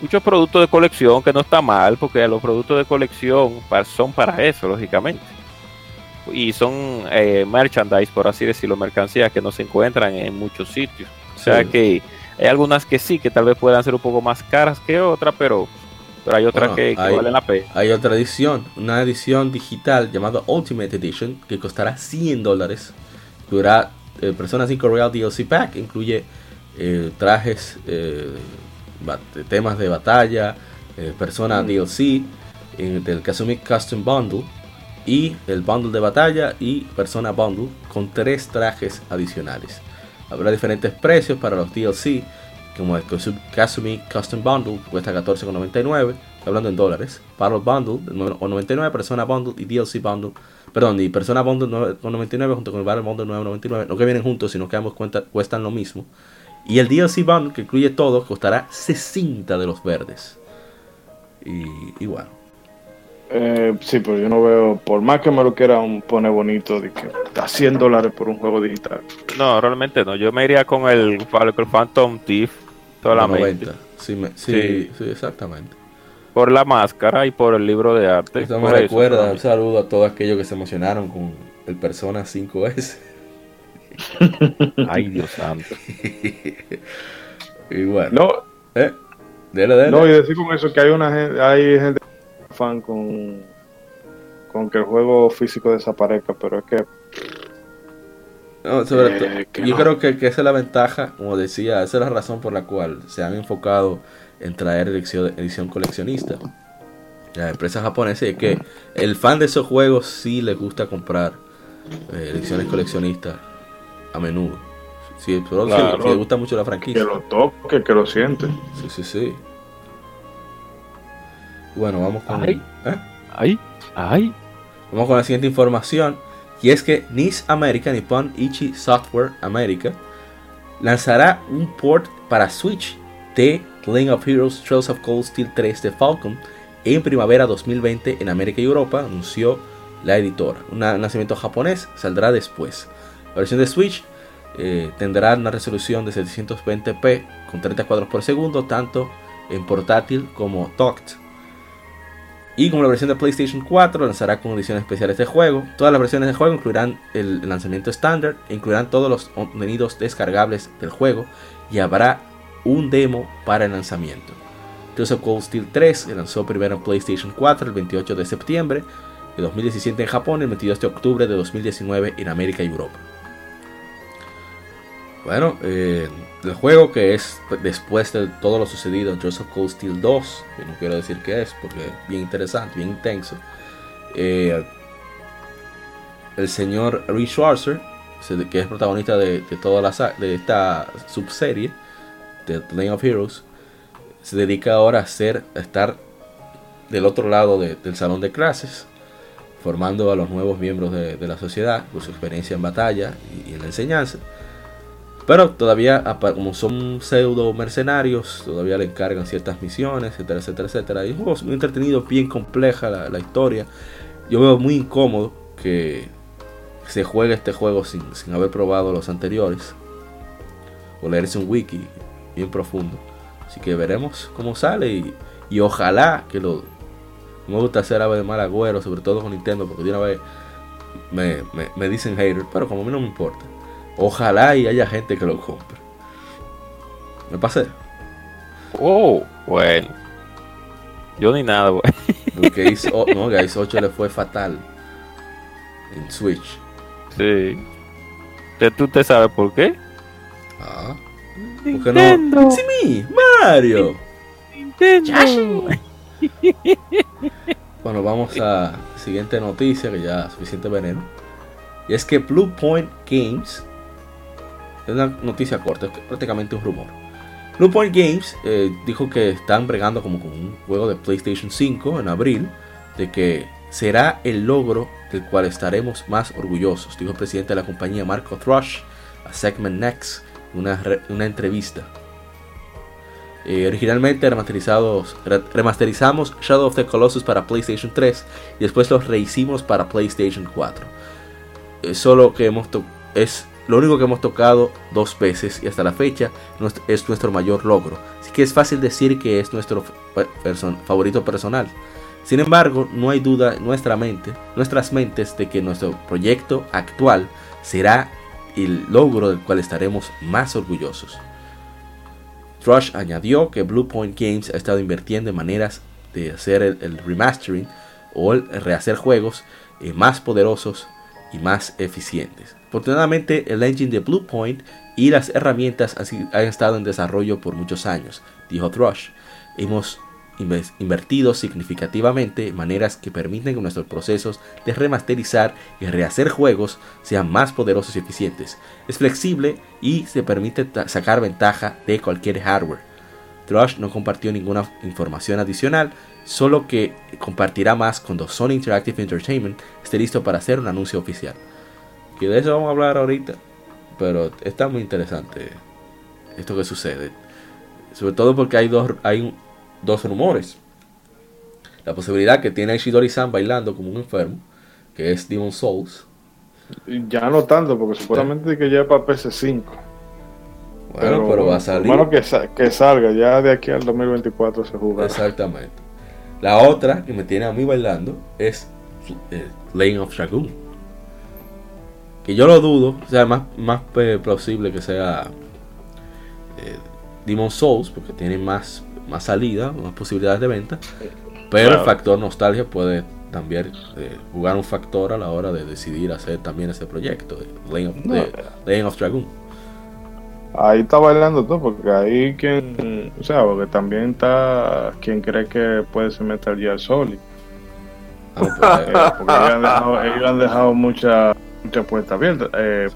muchos productos de colección que no está mal porque los productos de colección son para eso lógicamente y son eh, merchandise por así decirlo mercancías que no se encuentran en muchos sitios o sea que hay algunas que sí que tal vez puedan ser un poco más caras que otras pero pero hay otras que, valen la pena hay otra edición una edición digital llamada Ultimate Edition que costará 100 dólares durará eh, Persona 5 Royal DLC Pack incluye eh, trajes, eh, temas de batalla, Persona mm. DLC, del Kazumi Custom Bundle y el bundle de batalla y Persona Bundle con tres trajes adicionales. Habrá diferentes precios para los DLC, como el Kazumi Custom Bundle cuesta 14,99, hablando en dólares. Battle Bundle 9,99, Persona Bundle y DLC Bundle Perdón, y Persona Bundle 9.99 junto con el Battle Bundle 9.99, no que vienen juntos, sino que ambos cuestan lo mismo. Y el DLC Bundle, que incluye todo, costará 60 de los verdes. Y, igual. Eh, sí, pero yo no veo, por más que me lo quieran poner bonito, de que está 100 dólares por un juego digital. No, realmente no. Yo me iría con el, el Phantom Thief solamente. Sí, sí, sí, exactamente por la máscara y por el libro de arte. Esto me recuerda, un saludo a todos aquellos que se emocionaron con el Persona 5S. Ay, Dios santo. y bueno. No, ¿eh? no, y decir con eso que hay una gente, hay gente fan con, con que el juego físico desaparezca, pero es que no, sobre eh, yo creo que, que, esa es la ventaja, como decía, esa es la razón por la cual se han enfocado en traer edición, edición coleccionista. La empresa japonesa es que el fan de esos juegos sí les gusta comprar eh, ediciones coleccionistas a menudo. Si, les gusta mucho la franquicia. Que lo toque, que lo siente. Sí, sí, sí. Bueno, vamos con. Ay, ¿eh? ay, ay. Vamos con la siguiente información. Y es que NIS America, Nippon Ichi Software America, lanzará un port para Switch de Lane of Heroes Trails of Cold Steel 3 de Falcon en primavera 2020 en América y Europa, anunció la editora. Un nacimiento japonés saldrá después. La versión de Switch eh, tendrá una resolución de 720p con 30 cuadros por segundo, tanto en portátil como docked. Y como la versión de PlayStation 4 lanzará con ediciones especiales de juego. Todas las versiones de juego incluirán el lanzamiento estándar e incluirán todos los contenidos descargables del juego y habrá un demo para el lanzamiento. Joseph Cold Steel 3 se lanzó primero en PlayStation 4 el 28 de septiembre de 2017 en Japón y el 22 de octubre de 2019 en América y Europa. Bueno, eh, el juego que es después de todo lo sucedido Joseph Cold Steel 2, que no quiero decir que es porque es bien interesante, bien intenso. Eh, el señor Rich Schwarzer, que es protagonista de, toda la, de esta subserie, de Lane of Heroes, se dedica ahora a, ser, estar del otro lado del salón de clases, formando a los nuevos miembros de, la sociedad por su experiencia en batalla y, en la enseñanza. Pero todavía, como son pseudo mercenarios, todavía le encargan ciertas misiones, etcétera, etcétera, etcétera. Y es un juego muy entretenido, bien compleja la, historia. Yo veo muy incómodo que se juegue este juego sin, sin haber probado los anteriores. O leerse un wiki bien profundo. Así que veremos cómo sale y, ojalá que lo... Me gusta hacer ave de mal agüero, sobre todo con Nintendo, porque de una vez me, dicen hater, pero como a mí no me importa. Ojalá y haya gente que lo compre. Me pasé. Oh, bueno. Yo ni nada, güey. Porque hizo, no, Guys 8 le fue fatal en Switch. Sí. ¿Tú te sabes por qué? Ah. Nintendo. no? Sí, Mario. Nintendo. bueno, vamos a la siguiente noticia que ya suficiente veneno. Y es que Blue Point Games es una noticia corta, es prácticamente un rumor. Blue Point Games eh, dijo que están bregando como con un juego de PlayStation 5 en abril, de que será el logro del cual estaremos más orgullosos, dijo el presidente de la compañía Marco Thrush a Segment Next una, una entrevista. Eh, originalmente remasterizamos Shadow of the Colossus para PlayStation 3 y después los rehicimos para PlayStation 4. Eh, solo que hemos es lo único que hemos tocado dos veces y hasta la fecha es nuestro mayor logro. Así que es fácil decir que es nuestro favorito personal. Sin embargo, no hay duda en nuestra mente, nuestras mentes de que nuestro proyecto actual será el logro del cual estaremos más orgullosos. Thrush añadió que Bluepoint Games ha estado invirtiendo en maneras de hacer el, remastering o el rehacer juegos eh, más poderosos y más eficientes. Afortunadamente, el engine de Bluepoint y las herramientas han estado en desarrollo por muchos años, dijo Thrush. Hemos invertido significativamente en maneras que permiten que nuestros procesos de remasterizar y rehacer juegos sean más poderosos y eficientes. Es flexible y se permite sacar ventaja de cualquier hardware. Thrush no compartió ninguna información adicional, solo que compartirá más cuando Sony Interactive Entertainment esté listo para hacer un anuncio oficial. Que de eso vamos a hablar ahorita, pero está muy interesante esto que sucede. Sobre todo porque hay dos, hay dos rumores. La posibilidad que tiene Ishidori-san bailando como un enfermo, que es Demon Souls. Ya no tanto, porque supuestamente que ya para PS5. Bueno, pero, va a salir. Bueno, que, que, salga, ya de aquí al 2024 se juega. Exactamente. La otra que me tiene a mí bailando es eh, Lane of Dragoon. Que yo lo dudo, o sea, más, más plausible que sea eh, Demon Souls, porque tiene más más salida, más posibilidades de venta. Pero el factor nostalgia puede también eh, jugar un factor a la hora de decidir hacer también ese proyecto de Lane of, Dragon. Ahí está bailando todo, porque ahí quien, o sea, porque también está quien cree que puede ser Metal Gear Solid. Ah, pues, eh, porque ellos han dejado, ellos han dejado muchas puertas abiertas. Eh,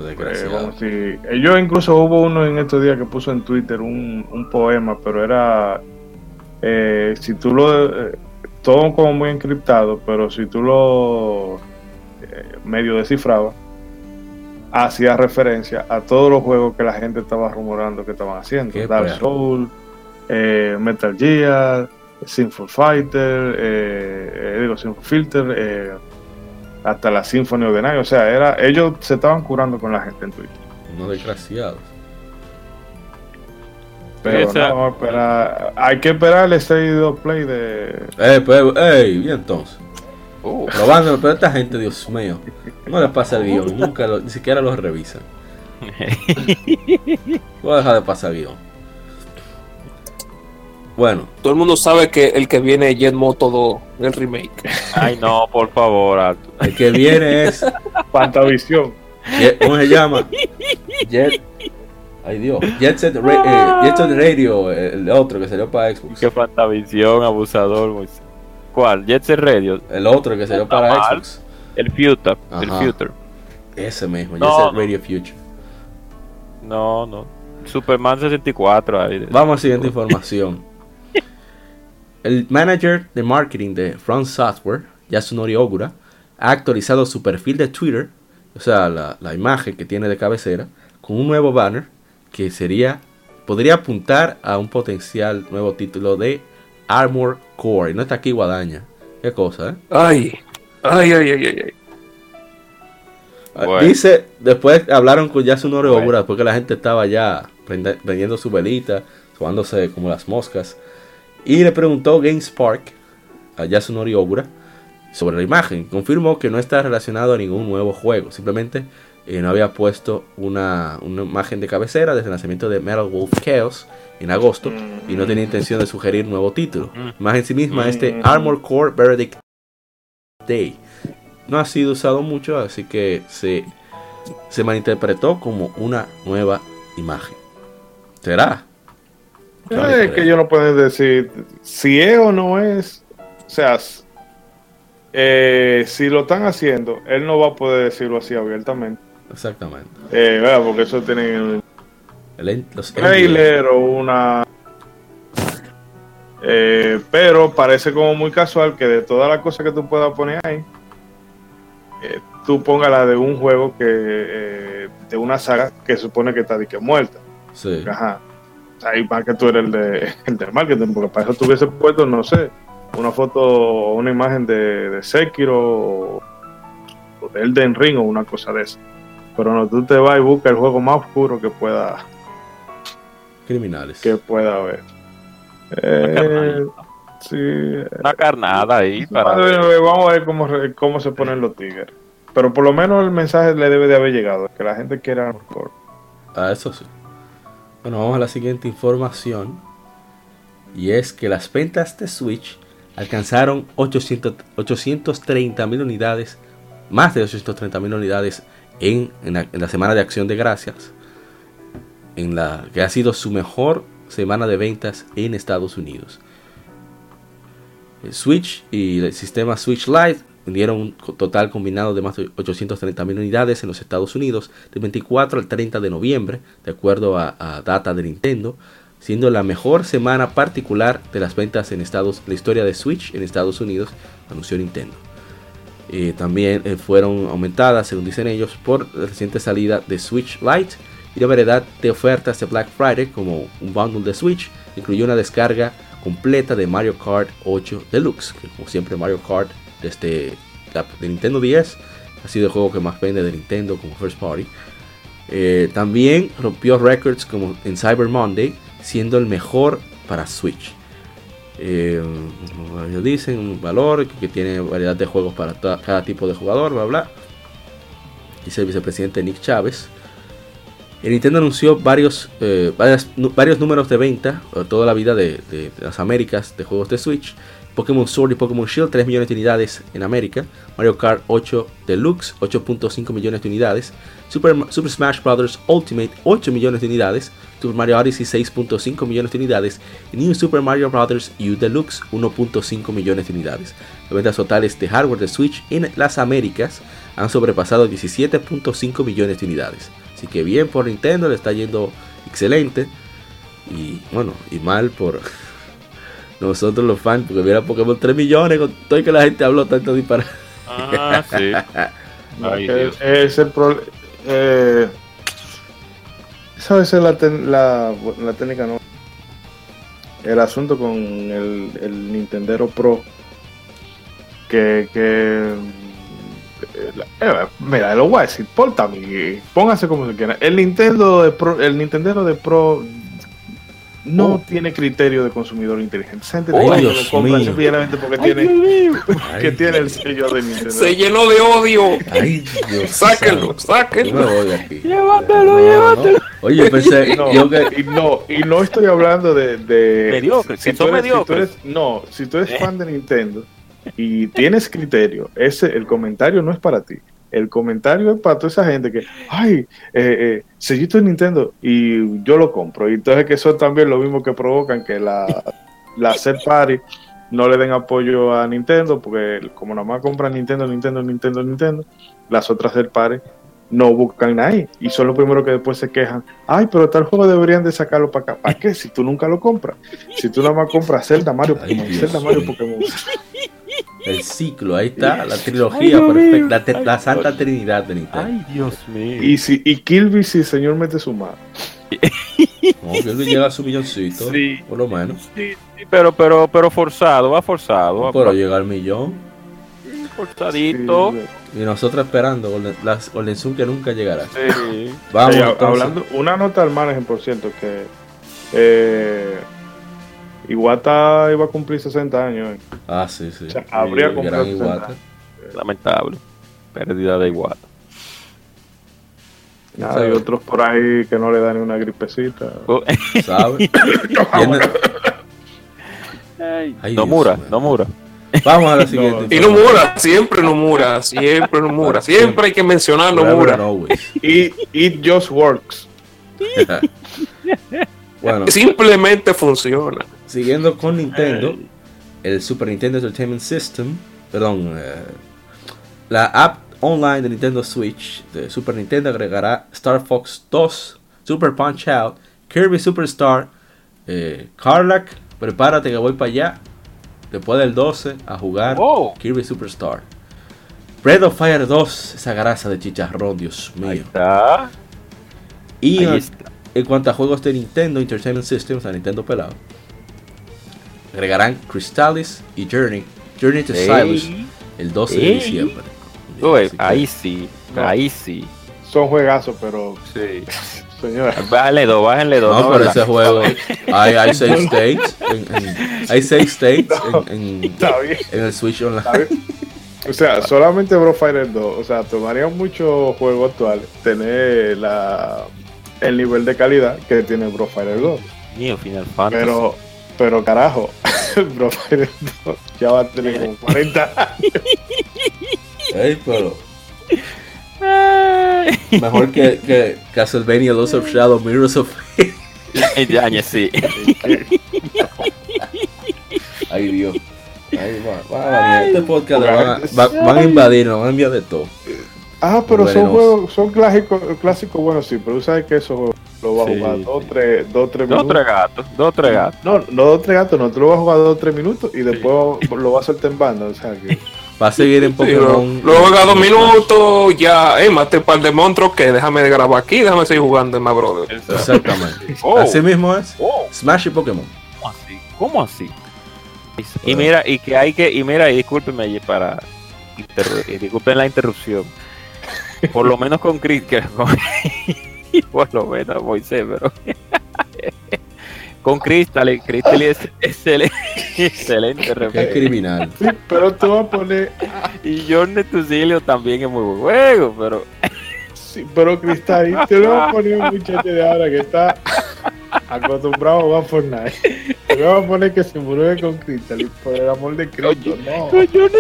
eh ellos incluso hubo uno en estos días que puso en Twitter un, un poema, pero era eh, si tú lo. Eh, todo como muy encriptado, pero si tú lo eh, medio descifrabas, hacía referencia a todos los juegos que la gente estaba rumorando que estaban haciendo: Dark Souls, Metal Gear, Sinful Fighter, digo, Sinful Filter, hasta la Symphony of the Night. O sea, era, ellos se estaban curando con la gente en Twitter. No desgraciados. Pero no, hay que esperar el State Play de. Eh, pues, ey, y entonces. Uh. Probando, pero esta gente, Dios mío, no les pasa el guion, nunca ni siquiera los revisan. Voy a dejar de pasar guion. Bueno. Todo el mundo sabe que el que viene es Jet Moto 2, el remake. Ay, no, por favor. El que viene es Pantavisión. ¿Cómo se llama? Jet Ay Dios. Jet Set, eh, Radio, el otro que salió para Xbox. Qué fantavisión, abusador. ¿Cuál? Jet Set Radio. El otro que salió para Xbox. El Future. El Future. Ese mismo, Jet Set Radio Future. No, no. Superman 64. Ahí. Vamos a la siguiente información. El manager de marketing de Front Software, Yasunori Ogura, ha actualizado su perfil de Twitter, o sea, la, la imagen que tiene de cabecera, con un nuevo banner que sería podría apuntar a un potencial nuevo título de Armor Core. No está aquí Guadaña. Qué cosa, ¿eh? Ay, ay, ay, ay, ay. Ah, dice, después hablaron con Yasunori Ogura, porque la gente estaba ya prendiendo su velita, tomándose como las moscas. Y le preguntó GameSpark a Yasunori Ogura sobre la imagen. Confirmó que no está relacionado a ningún nuevo juego, simplemente eh, no había puesto una, imagen de cabecera desde el lanzamiento de Metal Wolf Chaos en agosto y no tenía intención de sugerir un nuevo título. La imagen en sí misma, este Armor Core Verdict Day, no ha sido usado mucho, así que se, se malinterpretó como una nueva imagen. ¿Será? Es que yo no puedo decir si es o no es. O sea, eh, si lo están haciendo, él no va a poder decirlo así abiertamente. Exactamente. Eh, porque eso tiene el, los trailer o una. Eh, pero parece como muy casual que de todas las cosas que tú puedas poner ahí, eh, tú pongas la de un juego que. Eh, de una saga que supone que está de que muerta. Sí. Ajá. Ahí más que tú eres el, de, el del marketing, porque para eso tuviese puesto, no sé, una foto o una imagen de, de Sekiro o, o de Elden Ring o una cosa de eso. Pero no, tú te vas y buscas el juego más oscuro que pueda Criminales. que pueda haber. Eh, sí, Una carnada ahí para. Vamos a ver cómo, re- cómo se ponen los tigres. Pero por lo menos el mensaje le debe de haber llegado, que la gente quiera hardcore. Ah, eso sí. Bueno, vamos a la siguiente información. Y es que las ventas de Switch alcanzaron 800 830 mil unidades, más de 830 mil unidades en, en la, en la semana de acción de gracias, en la que ha sido su mejor semana de ventas en Estados Unidos. El Switch y el sistema Switch Lite vendieron un total combinado de más de 830 mil unidades en los Estados Unidos del 24 al 30 de noviembre, de acuerdo a, a data de Nintendo, siendo la mejor semana particular de las ventas en Estados, la historia de Switch en Estados Unidos, anunció Nintendo. Eh, también eh, fueron aumentadas, según dicen ellos, por la reciente salida de Switch Lite y la variedad de ofertas de Black Friday, como un bundle de Switch, incluyó una descarga completa de Mario Kart 8 Deluxe, que como siempre Mario Kart desde la de Nintendo 10 ha sido el juego que más vende de Nintendo como first party. Eh, también rompió récords como en Cyber Monday, siendo el mejor para Switch. Eh, ellos dicen, un valor que, tiene variedad de juegos para cada tipo de jugador, bla bla. Dice el vicepresidente Nick Chávez. El Nintendo anunció varios, eh, varias- varios números de venta toda la vida de- de las Américas de juegos de Switch. Pokémon Sword y Pokémon Shield 3 millones de unidades en América. Mario Kart 8 Deluxe 8.5 millones de unidades. Super, Super Smash Bros. Ultimate 8 millones de unidades. Super Mario Odyssey 6.5 millones de unidades. New Super Mario Bros. U Deluxe 1.5 millones de unidades. Las ventas totales de hardware de Switch en las Américas han sobrepasado 17.5 millones de unidades. Así que bien por Nintendo, le está yendo excelente. Y bueno, y mal por nosotros los fans, porque viera Pokémon 3 millones con todo y que la gente habló tanto disparate. Ah, sí. Ay, es el pro- eh, esa ser la, ten- la, la técnica, ¿no? El asunto con el, el Nintendero Pro. Que, que eh, la- eh, mira, lo voy a decir, póngase como se quiera. El Nintendo de Pro, el Nintendero de Pro no Oh. tiene criterio de consumidor inteligente. Esa gente Oh, no Dios lo compra mío. simplemente porque Ay, tiene, que tiene el sello de Nintendo. Se llenó de odio. Ay, Dios Sáquenlo, sáquenlo. Llévatelo, No, no. llévatelo. Oye, pensé, No, yo que, y no, y no estoy hablando de. tú son eres- si tú eres- no, si tú eres Eh. fan de Nintendo y tienes criterio, ese el comentario no es para ti. El comentario es para toda esa gente que, ay, eh, eh, sellito de Nintendo y yo lo compro. Y entonces que eso también lo mismo que provocan que la, la party no le den apoyo a Nintendo, porque como nada más compran Nintendo, Nintendo, Nintendo, Nintendo, las otras third party no buscan ahí y son los primeros que después se quejan. Ay, pero tal juego deberían de sacarlo para acá. ¿Para qué? Si tú nunca lo compras. Si tú nada más compras Zelda, Mario, Pokémon, Zelda, Mario. Pokémon. el ciclo, ahí está, la Ay, trilogía mío. perfecta, la, te- la Ay, santa Dios. trinidad de Nintendo. Ay, Dios mío. Y si y Kirby, si el señor mete su mano. No, él llega a su milloncito, Sí. por lo menos. Sí, sí, pero, pero, pero forzado, va forzado. va Pero llega al millón. forzadito. Sí. Y nosotros esperando Golden, las Golden Sun que nunca llegará. Sí. Vamos, hablando, una nota al margen, por cierto, que eh, Iwata iba a cumplir 60 años. eh. Ah, sí, sí. O sea, habría 60. Iwata. Lamentable. Pérdida de igual. Nada, hay otros por ahí que no le dan ni una gripecita. ¿Sabe? Tiene- Ay, no Dios mura, no mura. Vamos a la siguiente. Y no mura, siempre no mura, siempre no mura. Siempre hay que mencionar no mura. Y It Just Works. bueno, Simplemente funciona. Siguiendo con Nintendo, el Super Nintendo Entertainment System, perdón, eh, la app online de Nintendo Switch de Super Nintendo agregará Star Fox 2, Super Punch Out, Kirby Superstar, eh, prepárate que voy para allá, después del 12 a jugar Wow. Kirby Superstar. Breath of Fire 2, esa grasa de chicharrón, Dios Ahí mío. está. Y Ahí está. En cuanto a juegos de Nintendo Entertainment Systems, a Nintendo pelado, agregarán Crystallis y Journey, Journey to Silence el 12 de diciembre. Uy, ahí sí, ahí sí. Son juegazos, pero. Sí. Señora. Bájenle dos, bájenle dos. No, pero ese juego. Hay, hay seis states. En, en, hay seis states en, en, en, el Switch Online. O sea, solamente Bro Fighter 2. O sea, tomaría mucho juego actual tener la, el nivel de calidad que tiene Bro Fighter 2. Mío, Final Fantasy. Pero, pero carajo, Bro Fighter 2 ya va a tener como 40 años. Ey, pero. Mejor que, que Castlevania Lost of Shadow, Mirrors of Fate. Ya, sí. Ay, Dios. Ay, va, va, este podcast van, a, van a invadir, nos van a enviar de todo. Ah, pero son juegos, son clásicos, clásicos bueno sí, pero tú sabes que eso lo va a jugar dos, tres, dos, tres minutos. Dos, tres gatos, dos, tres gatos. No, no dos, tres gatos, no, tú lo vas a jugar dos, tres minutos y después lo vas a soltar en banda, o sea que... Va a seguir en Pokémon. Sí, luego a dos minutos, ya, eh, mate un par de monstruos que déjame grabar aquí, déjame seguir jugando en más brother. Exactamente. oh. Así mismo es. Oh. Smash y Pokémon. ¿Cómo así? ¿Cómo así? Y mira, y que hay que, y mira, y discúlpeme para y disculpen la interrupción. Por lo menos con Chris, que por lo menos Moisés, pero con Crystal, Crystal es excelente, excelente Es criminal. Sí, pero tú vas a poner. Y John Netusilio también es muy buen juego, pero. Sí, pero Crystal, te lo vas a poner un muchacho de ahora que está acostumbrado a Fortnite. Te vas a poner que se murió con Crystal, por el amor de Cristo, no. Con John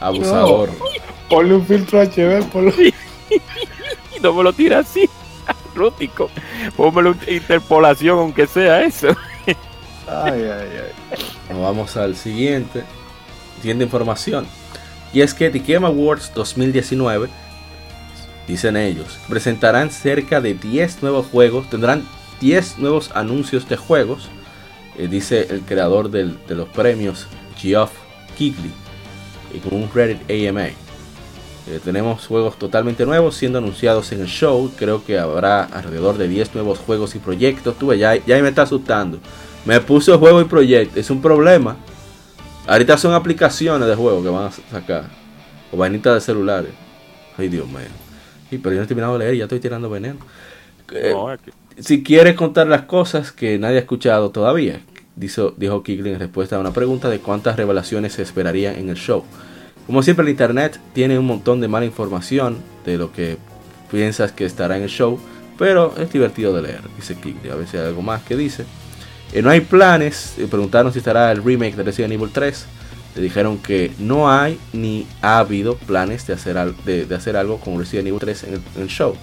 Abusador. No. Ponle un filtro HB, ponlo. No me lo tira así rústico. Póngale una interpolación, aunque sea eso. ay, ay, ay. vamos al siguiente. Siguiente información. Y es que The Game Awards 2019, dicen ellos, presentarán cerca de 10 nuevos juegos, tendrán 10 nuevos anuncios de juegos, eh, dice el creador de los premios, Geoff Keighley, con un Reddit AMA. Eh, tenemos juegos totalmente nuevos siendo anunciados en el show. Creo que habrá alrededor de 10 nuevos juegos y proyectos. Tuve, ya, ya me está asustando. Me puso juego y proyecto. Es un problema. Ahorita son aplicaciones de juego que van a sacar. O vainitas de celulares. Ay, Dios mío. Sí, pero yo no he terminado de leer, ya estoy tirando veneno. Eh, si quieres contar las cosas que nadie ha escuchado todavía, dijo, dijo Kiglin en respuesta a una pregunta de cuántas revelaciones se esperarían en el show. Como siempre el internet tiene un montón de mala información de lo que piensas que estará en el show, pero es divertido de leer, dice Kigley. A veces hay algo más que dice. Eh, no hay planes, preguntaron si estará el remake de Resident Evil 3. Le dijeron que no hay ni ha habido planes de hacer, de, hacer algo con Resident Evil 3 en el, show.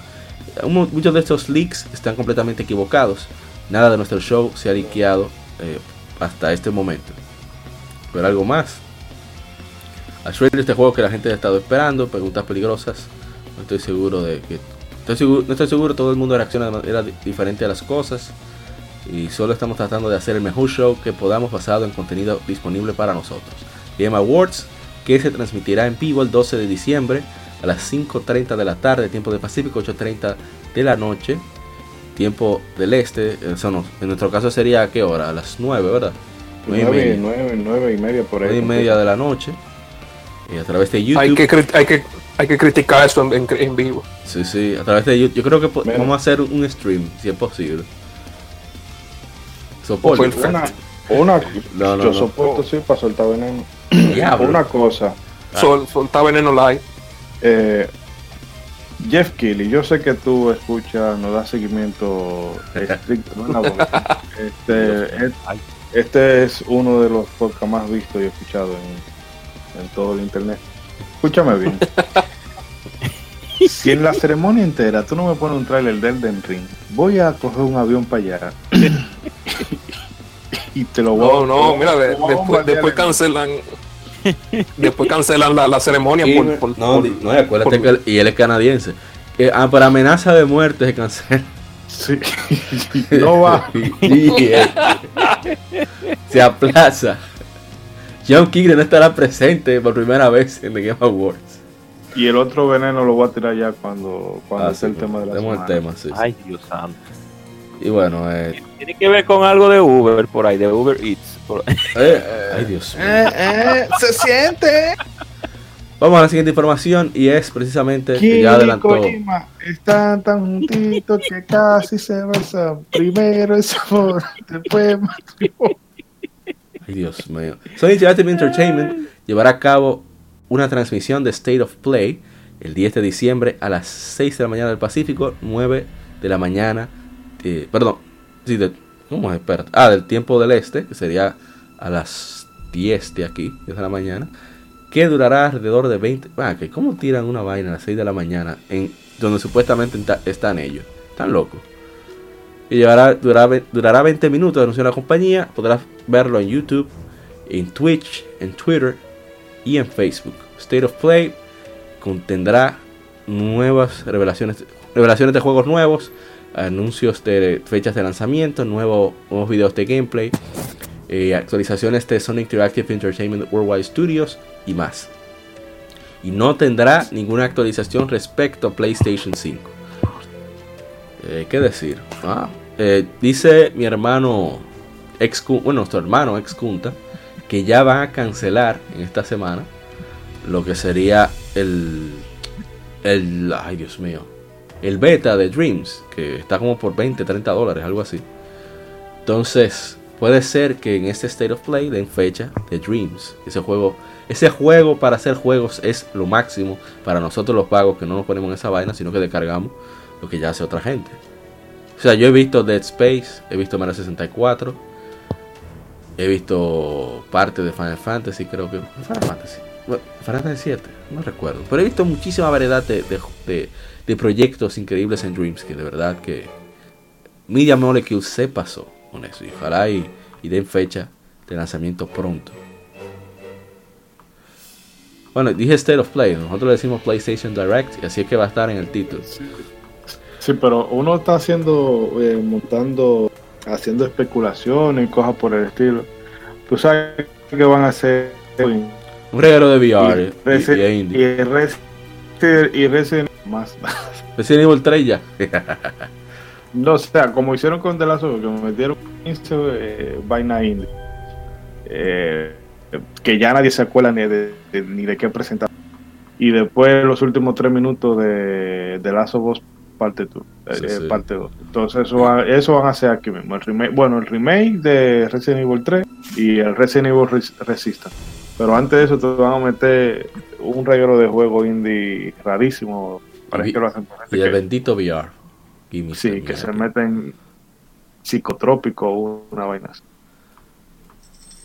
Muchos de estos leaks están completamente equivocados. Nada de nuestro show se ha liqueado eh, hasta este momento. Pero algo más, a Shredder este juego que la gente ha estado esperando, preguntas peligrosas. No estoy seguro de que. no estoy seguro, todo el mundo reacciona de manera diferente a las cosas. Y solo estamos tratando de hacer el mejor show que podamos basado en contenido disponible para nosotros. Game Awards, que se transmitirá en vivo el 12 de diciembre a las 5.30 de la tarde, tiempo de Pacífico, 8.30 de la noche, tiempo del este. Eso no, en nuestro caso sería a qué hora? A las 9, ¿verdad? 9, 9, 9 y media por ahí. 9 y media de la noche a través de YouTube. Hay que, hay que, hay que criticar esto en, en, vivo. Sí, sí, a través de YouTube. Yo creo que vamos a hacer un stream, si es posible. Soporto. Una, una, no, no, yo soporto, sí, para soltar veneno. una cosa. Ah. Sol, soltar veneno live. Eh, Jeff Kelly, yo sé que tú escuchas, nos das seguimiento estricto, este, este es uno de los podcasts más vistos y escuchados en, en todo el internet. Escúchame bien. si en la ceremonia entera tú no me pones un trailer del Den Ring, voy a coger un avión para allá. y te lo voy No, no, mira, después, después cancelan. después cancelan la, ceremonia por, no, no, acuérdate que y él es canadiense. Ah, por amenaza de muerte se cancela. Sí. no va. se aplaza. John Kigre no estará presente por primera vez en The Game Awards. Y el otro veneno lo voy a tirar ya cuando, cuando ah, el tema de la semana. el tema, sí, Ay, Dios santo. Y bueno, eh, tiene que ver con algo de Uber por ahí, de Uber Eats. Eh, eh, ay, Dios mío. Eh, se siente. Vamos a la siguiente información y es precisamente que ya adelantó. están tan juntitos que casi se besan. Primero el sabor, después Ay, Dios mío. Sony Interactive Entertainment llevará a cabo una transmisión de State of Play el 10 de diciembre a las 6 de la mañana del Pacífico, 9 de la mañana, eh, perdón, sí, de, ¿cómo es? Ah, del tiempo del este, que sería a las 10 de aquí, 10 de la mañana, que durará alrededor de 20... Ah, ¿cómo tiran una vaina a las 6 de la mañana en donde supuestamente están ellos? Están locos. Y llevará, durará, durará 20 minutos, anunció la compañía, podrás verlo en YouTube, en Twitch, en Twitter y en Facebook. State of Play contendrá nuevas revelaciones, revelaciones de juegos nuevos, anuncios de fechas de lanzamiento, nuevos, videos de gameplay, eh, actualizaciones de Sonic Interactive Entertainment Worldwide Studios y más. Y no tendrá ninguna actualización respecto a PlayStation 5. Eh, ¿Qué decir? Ah, eh, dice mi hermano, ex, bueno, nuestro hermano ex Junta, que ya van a cancelar en esta semana lo que sería el, el, ay Dios mío, el beta de Dreams, que está como por 20, 30 dólares, algo así. Entonces, puede ser que en este State of Play den fecha de Dreams. Ese juego, ese juego para hacer juegos es lo máximo para nosotros los pagos que no nos ponemos en esa vaina, sino que descargamos lo que ya hace otra gente. O sea, yo he visto Dead Space, he visto Mario 64, he visto parte de Final Fantasy, creo que. Final Fantasy. Final Fantasy 7, no recuerdo. Pero he visto muchísima variedad de, proyectos increíbles en Dreams que de verdad que Media Molecule se pasó con eso. Y ojalá y, den fecha de lanzamiento pronto. Bueno, dije State of Play, nosotros le decimos PlayStation Direct y así es que va a estar en el título. Sí, pero uno está haciendo, eh, montando, haciendo especulaciones y cosas por el estilo. Tú sabes que van a hacer un regalo de VR y, y, y, y, Resident más. Resident Evil 3 ya. no, o sea, como hicieron con The Last of Us, que me metieron 15 eh, vaina indie. Eh, que ya nadie se acuerda ni de, ni de qué presentar. Y después los últimos 3 minutos de The Last of Us parte 2. Eh, parte 2. Entonces eso, eso van a ser aquí mismo. El remake, bueno, el remake de Resident Evil 3 y el Resident Evil Resistance. Pero antes de eso te van a meter un regalo de juego indie rarísimo. Parece que lo hacen por Y el bendito VR. sí, que se meten psicotrópico una vaina así.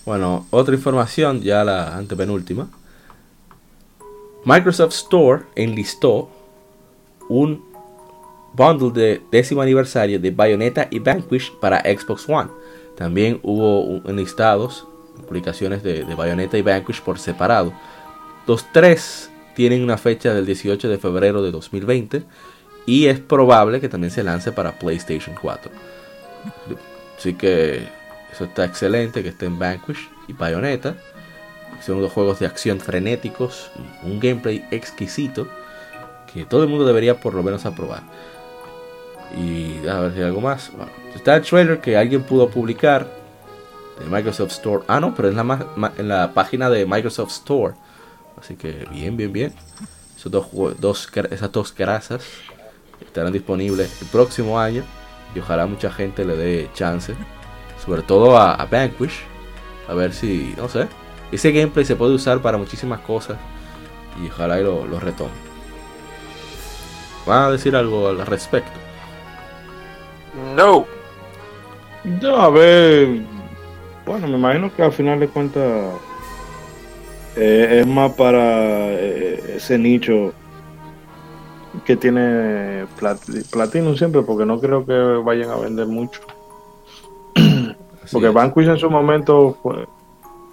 Bueno, otra información, ya la antepenúltima. Microsoft Store enlistó un bundle de décimo aniversario de Bayonetta y Vanquish para Xbox One. También hubo enlistados publicaciones de, Bayonetta y Vanquish por separado. Los tres tienen una fecha del 18 de febrero de 2020 y es probable que también se lance para PlayStation 4. Así que eso está excelente que estén Vanquish y Bayonetta. Son dos juegos de acción frenéticos, un gameplay exquisito que todo el mundo debería por lo menos aprobar. Y a ver si hay algo más. está el trailer que alguien pudo publicar de Microsoft Store. Ah, no, pero es la, en la página de Microsoft Store. Así que bien, bien, bien. Esos dos, dos, esas dos grasas estarán disponibles el próximo año. Y ojalá mucha gente le dé chance. Sobre todo a, Vanquish. A ver si, no sé. Ese gameplay se puede usar para muchísimas cosas. Y ojalá y lo, lo retome. ¿Van a decir algo al respecto? No. No, a ver, bueno, me imagino que al final de cuentas eh, es más para eh, ese nicho que tiene platino siempre, porque no creo que vayan a vender mucho. porque Vanquish en su momento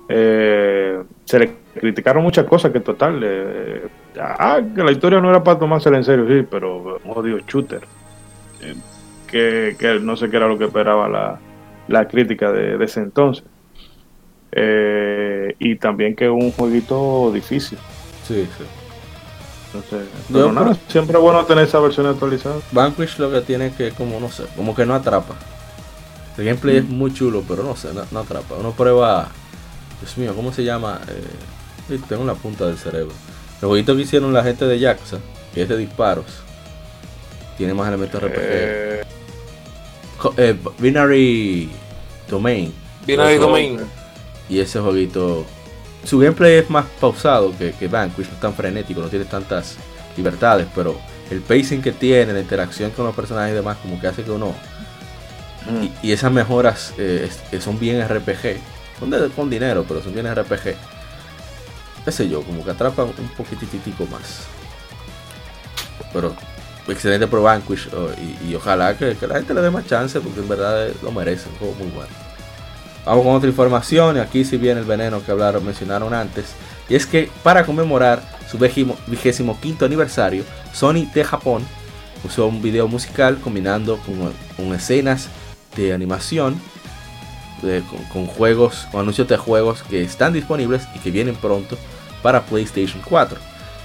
eh, se le criticaron muchas cosas que total, ah, que la historia no era para tomársela en serio, sí, pero odio shooter. Que, que no sé qué era lo que esperaba la, la crítica de, ese entonces. Eh, y también que es un jueguito difícil. Sí, sí. Entonces, siempre es bueno tener esa versión actualizada. Vanquish lo que tiene es que, como no sé, como que no atrapa. El gameplay es muy chulo, pero no sé, no, atrapa. Uno prueba. Dios mío, ¿cómo se llama? Eh, tengo la punta del cerebro. El jueguito que hicieron la gente de Jaxa, que es de disparos, tiene más elementos RPG. Eh, eh, Binary Domain. Binary Domain. Y ese jueguito. Su gameplay es más pausado que, que Vanquish, no es tan frenético, no tiene tantas libertades, pero el pacing que tiene, la interacción con los personajes y demás, como que hace que uno y, esas mejoras eh, son bien RPG. Son de, con dinero, pero son bien RPG. Qué sé yo, como que atrapan un poquititico más. Pero excelente pro Vanquish y, ojalá que, la gente le dé más chance porque en verdad lo merece. Muy bueno. Vamos con otra información. Y aquí si viene el veneno que hablaron, mencionaron antes. Y es que para conmemorar su vigésimo quinto aniversario, Sony de Japón usó un video musical combinando con, con escenas de animación con, juegos o anuncios de juegos que están disponibles y que vienen pronto para PlayStation 4.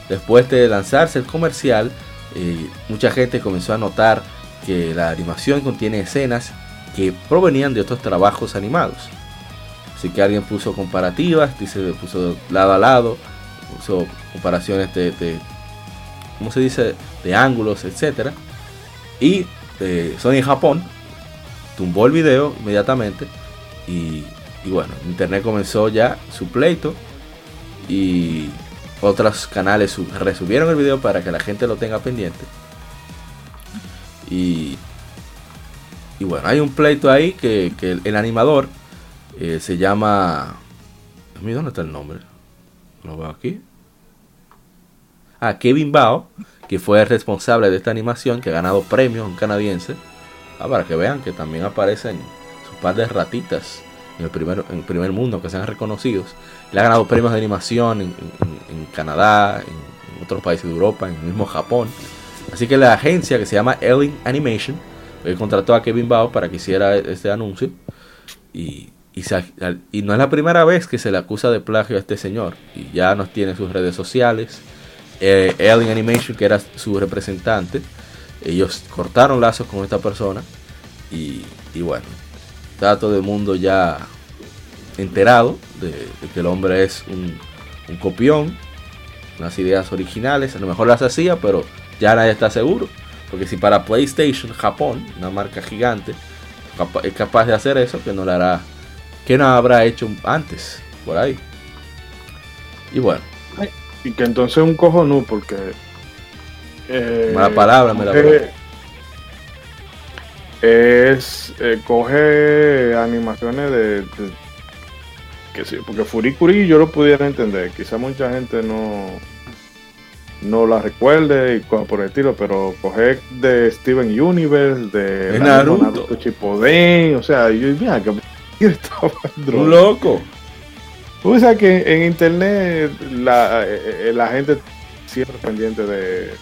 Después de lanzarse el comercial, eh, mucha gente comenzó a notar que la animación contiene escenas que provenían de otros trabajos animados. Así que alguien puso comparativas, dice, puso lado a lado, puso comparaciones de, de ¿cómo se dice? De ángulos, etc. Y eh, Sony Japón tumbó el video inmediatamente y, bueno, internet comenzó ya su pleito y otros canales resubieron el video para que la gente lo tenga pendiente. Y, bueno, hay un pleito ahí que, el, animador eh, se llama... ¿Dónde está el nombre? Lo veo aquí. Ah, Kevin Bao, que fue el responsable de esta animación, que ha ganado premios, un canadiense. Ah, para que vean que también aparecen sus par de ratitas en el primer, en el primer mundo que sean reconocidos. Le ha ganado premios de animación en, Canadá, en, otros países de Europa, en el mismo Japón. Así que la agencia que se llama Ellen Animation eh, contrató a Kevin Bao para que hiciera este anuncio. Y, y, no es la primera vez que se le acusa de plagio a este señor. Y ya nos tiene sus redes sociales. Eh, Animation, que era su representante, ellos cortaron lazos con esta persona y, bueno, está todo el mundo ya enterado de, que el hombre es un, copión, unas ideas originales, a lo mejor las hacía, pero ya nadie está seguro. Porque si para PlayStation Japón, una marca gigante, es capaz de hacer eso, que no lo hará, que no habrá hecho antes, por ahí. Y bueno. Y que entonces un cojonú, porque eh, Mala palabra, me la Es. Eh, coge animaciones de, que sí, porque Furikuri yo lo pudiera entender. Quizá mucha gente no. No la recuerde y cosas por el estilo, pero coge de Steven Universe, de Naruto, Naruto Chipodén, o sea, yo mira que un loco. O sea que en internet la, eh, la gente siempre pendiente de,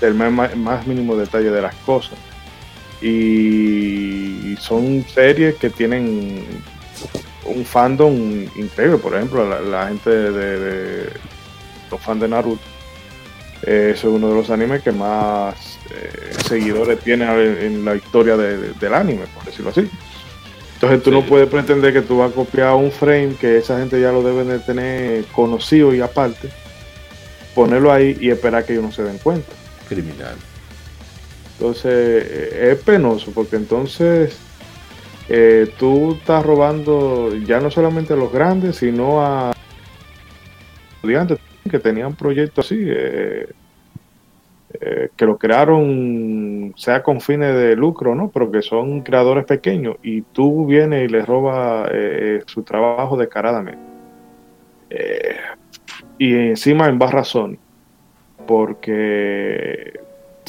el más, mínimo detalle de las cosas. Y son series que tienen un fandom increíble. Por ejemplo, la, gente de, los fans de Naruto. es uno de los animes que más eh, seguidores tiene en la historia del anime, por decirlo así. Entonces tú no puedes pretender que tú vas a copiar un frame que esa gente ya lo deben de tener conocido y aparte, ponerlo ahí y esperar que ellos no se den cuenta criminal. Entonces eh, es penoso porque entonces eh, tú estás robando ya no solamente a los grandes, sino a estudiantes que tenían proyectos así, eh, que lo crearon, sea con fines de lucro, ¿no? Pero que son creadores pequeños y tú vienes y les robas su trabajo descaradamente. y encima en barra Sony porque,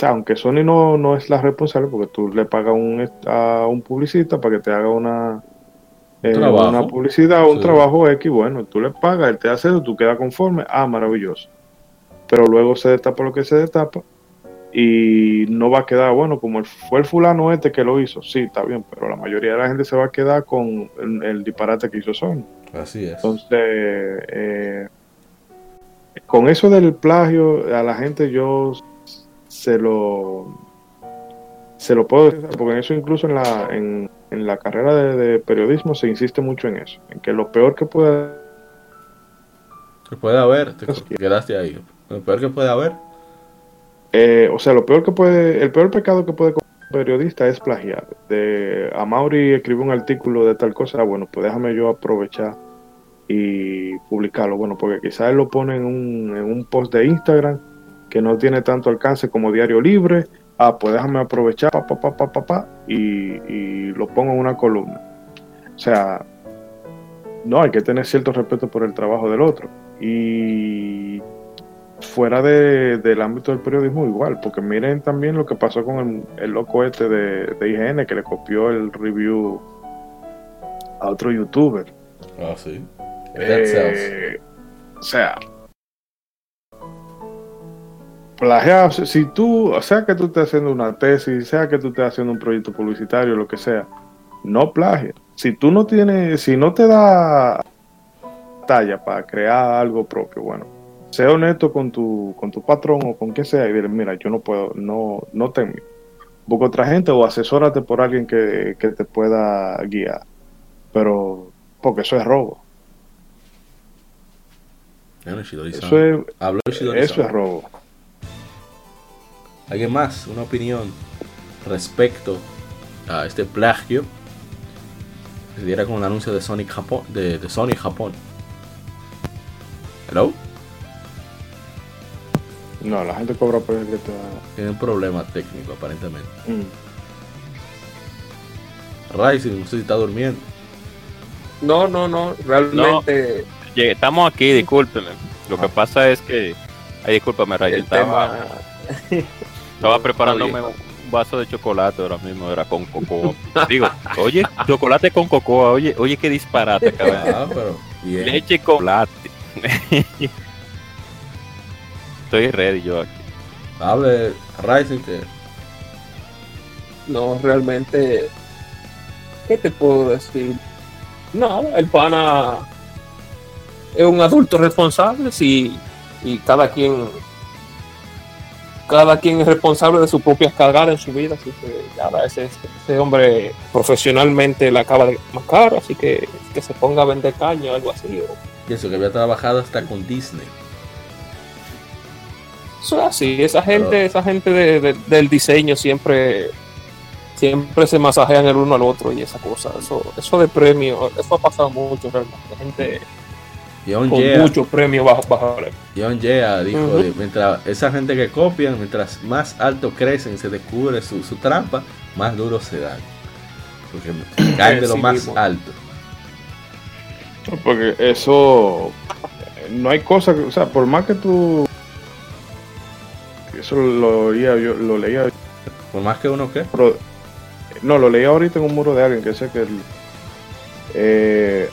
aunque Sony no, no es la responsable, porque tú le pagas un, a un publicista para que te haga una, eh, una publicidad o un trabajo X, bueno, tú le pagas, él te hace eso, tú quedas conforme, ah, maravilloso. Pero luego se destapa lo que se destapa y no va a quedar, bueno, como fue el fulano este que lo hizo, sí, está bien, pero la mayoría de la gente se va a quedar con el, disparate que hizo Sony. Así es. Entonces, eh, con eso del plagio, a la gente yo se lo se lo puedo decir, porque en eso incluso en la, en, en la carrera de, de, periodismo se insiste mucho en eso, en que lo peor que puede... Que puede haber, te quedaste ahí, lo peor que puede haber. Eh, o sea, lo peor que puede, el peor pecado que puede cometer un periodista es plagiar. De, a Mauri escribió un artículo de tal cosa, bueno, pues déjame yo aprovechar y publicarlo. Bueno, porque quizás él lo pone en un, en un post de Instagram que no tiene tanto alcance como Diario Libre. Ah, pues déjame aprovechar, pa, pa, pa, y, y, lo pongo en una columna. O sea, no, hay que tener cierto respeto por el trabajo del otro. Y fuera de, del ámbito del periodismo igual, porque miren también lo que pasó con el, el loco este de, de, IGN que le copió el review a otro youtuber. Ah, sí. Eh, o sea, plagiar, si tú, sea que tú estés haciendo una tesis, sea que tú estés haciendo un proyecto publicitario, lo que sea, no plagies. Si tú no tienes, si no te da talla para crear algo propio, bueno, sea honesto con tu, con tu patrón o con quien sea y dile, mira, yo no puedo, no, no te busca otra gente o asesórate por alguien que, que te pueda guiar. Pero, porque eso es robo. Eso es, eso es robo. ¿Alguien más? Una opinión respecto a este plagio que se diera con un anuncio de Sonic Japón, de, de Sony Japón. ¿Hello? No, la gente cobra por el que te... Tiene un problema técnico aparentemente. Mm. Rising, no sé si está durmiendo. No, no, no, realmente... No, estamos aquí, discúlpeme. Lo que pasa es que... Ay, discúlpame, Rising. Estaba... Estaba preparándome un vaso de chocolate ahora mismo, era con coco. Digo, oye, chocolate con cocoa, oye, oye, qué disparate, cabrón. Ah, pero bien. Leche con chocolate. Estoy ready yo aquí. Hable, Rising, que. No, realmente. ¿Qué te puedo decir? No, el pana es un adulto responsable si, y cada quien cada quien es responsable de sus propias cagadas en su vida, así que ya ese, ese hombre profesionalmente la acaba de marcar, así que que se ponga a vender caña o algo así. Y eso que había trabajado hasta con Disney. Eso es así, esa gente, Pero... esa gente de, de, del diseño siempre siempre se masajean el uno al otro y esa cosa, eso, eso de premio, eso ha pasado mucho realmente, gente John con Yea, muchos premios bajo, bajo John Yea dijo, uh -huh. mientras esa gente que copian, mientras más alto crecen, se descubre su, su trampa, más duro se dan. Porque caen de lo sí más mismo. alto. Porque eso, no hay cosa que, o sea, por más que tú, eso lo leía, yo lo leía. Por más que uno qué? Pero, no, lo leía ahorita en un muro de alguien que sé que el, eh,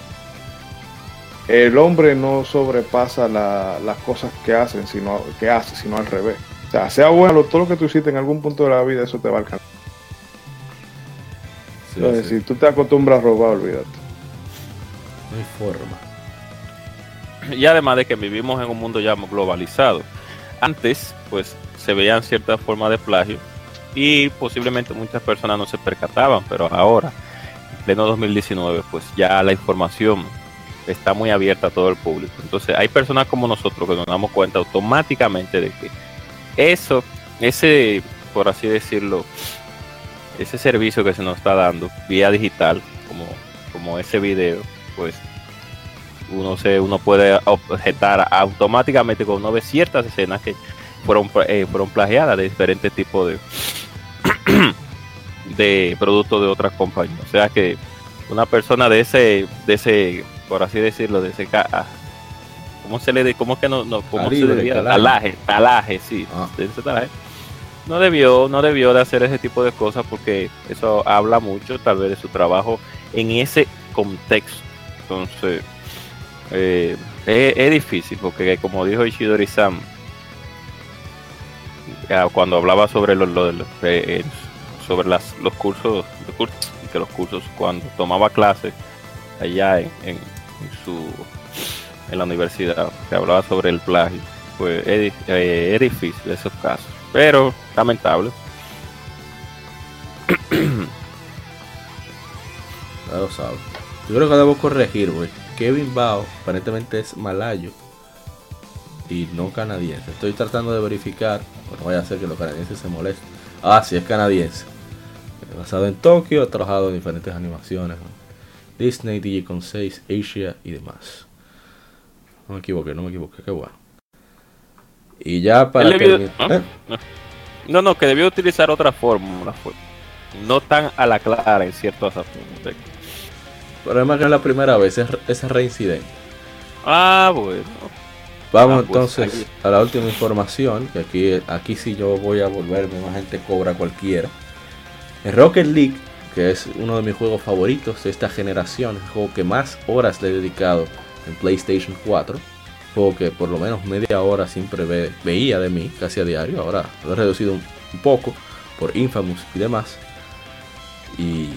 el hombre no sobrepasa la, las cosas que hacen, sino que hace, sino al revés. O sea, sea bueno todo lo que tú hiciste en algún punto de la vida, eso te va a alcanzar. Sí, Entonces, sí. si tú te acostumbras a robar, olvídate. No hay forma. Y además de que vivimos en un mundo ya globalizado. Antes, pues, se veían ciertas formas de plagio y posiblemente muchas personas no se percataban, pero ahora, en pleno 2019, pues ya la información está muy abierta a todo el público. Entonces hay personas como nosotros que nos damos cuenta automáticamente de que eso, ese, por así decirlo, ese servicio que se nos está dando vía digital, como, como ese video, pues uno se uno puede objetar automáticamente cuando uno ve ciertas escenas que fueron, eh, fueron plagiadas de diferentes tipos de de productos de otras compañías. O sea que una persona de ese, de ese por así decirlo, de ese ¿cómo se le de, cómo que no, no cómo se debía? Talaje, talaje, talaje sí, ah. de ese talaje. No debió, no debió de hacer ese tipo de cosas porque eso habla mucho tal vez de su trabajo en ese contexto. Entonces, eh, es, es, difícil porque como dijo Ishidori Sam, cuando hablaba sobre lo, lo, lo eh, sobre las, los cursos, los cursos, que los cursos cuando tomaba clases allá en su en la universidad que hablaba sobre el plagio. Pues es, eh, es difícil esos casos, pero lamentable. Lo sabes. Yo creo que debo corregir. Kevin Bao aparentemente es malayo y no canadiense. Estoy tratando de verificar, no vaya a ser que los canadienses se molesten. Ah, sí, es canadiense. Eh, Basado en Tokio, ha trabajado en diferentes animaciones. Disney, Digicon 6, Asia y demás. No me equivoqué, no me equivoqué, qué bueno. Y ya para Él debió- ¿Ah? ¿Eh? No, no, que debió utilizar otra fórmula. No tan a la clara en ciertos aspectos. El problema es que no es la primera vez, es, es reincidente. Ah, bueno. Vamos Ah, pues, entonces a la última información, que aquí, aquí sí yo voy a volverme una gente cobra cualquiera. En Rocket League, que es uno de mis juegos favoritos de esta generación, el juego que más horas le he dedicado en PlayStation 4, juego que por lo menos media hora siempre ve- veía de mí, casi a diario, ahora lo he reducido un, poco por Infamous y demás. Y,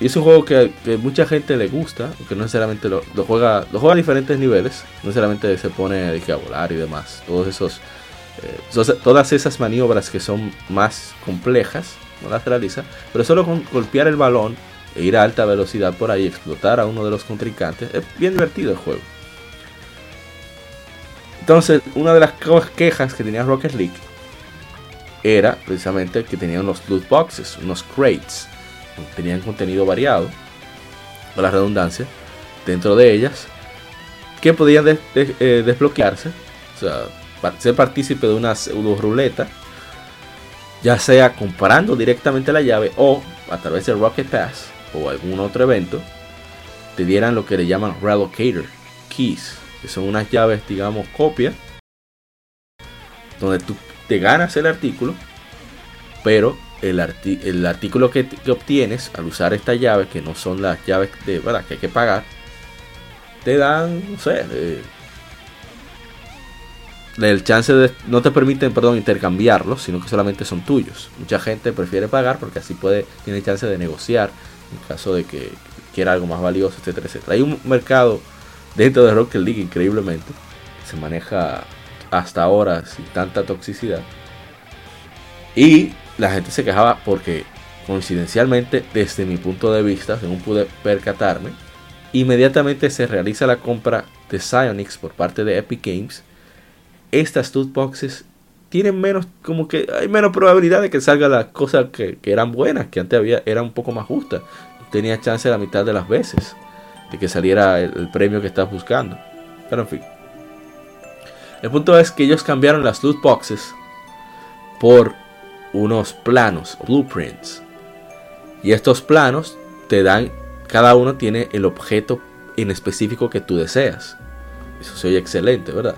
es un juego que, que mucha gente le gusta, aunque no necesariamente lo, lo juega, lo juega a diferentes niveles, no necesariamente se pone que a volar y demás. Eh, todas esas maniobras que son más complejas, no las realiza, pero solo con golpear el balón e ir a alta velocidad por ahí, explotar a uno de los contrincantes, es bien divertido el juego. Entonces, una de las quejas que tenía Rocket League era precisamente que tenían los loot boxes, unos crates, tenían contenido variado, con la redundancia, dentro de ellas, que podían eh, desbloquearse, o sea, ser partícipe de una pseudo ruleta, ya sea comprando directamente la llave o a través del Rocket Pass o algún otro evento, te dieran lo que le llaman relocator keys, que son unas llaves, digamos, copia, donde tú te ganas el artículo, pero el, el artículo que, que obtienes al usar esta llave, que no son las llaves de verdad que hay que pagar, te dan, no sé, eh, el chance de no te permiten, perdón, intercambiarlos, sino que solamente son tuyos. Mucha gente prefiere pagar porque así puede tiene chance de negociar en caso de que quiera algo más valioso, etcétera, etcétera. Hay un mercado dentro de Rocket League increíblemente se maneja hasta ahora sin tanta toxicidad. Y la gente se quejaba porque coincidencialmente, desde mi punto de vista, según pude percatarme, inmediatamente se realiza la compra de Psyonix por parte de Epic Games. Estas loot boxes tienen menos, como que hay menos probabilidad de que salga las cosas que, eran buenas, que antes había, era un poco más justa. Tenía chance la mitad de las veces de que saliera el, premio que estás buscando. Pero en fin. El punto es que ellos cambiaron las loot boxes por unos planos, blueprints. Y estos planos te dan, cada uno tiene el objeto en específico que tú deseas. Eso se excelente, ¿verdad?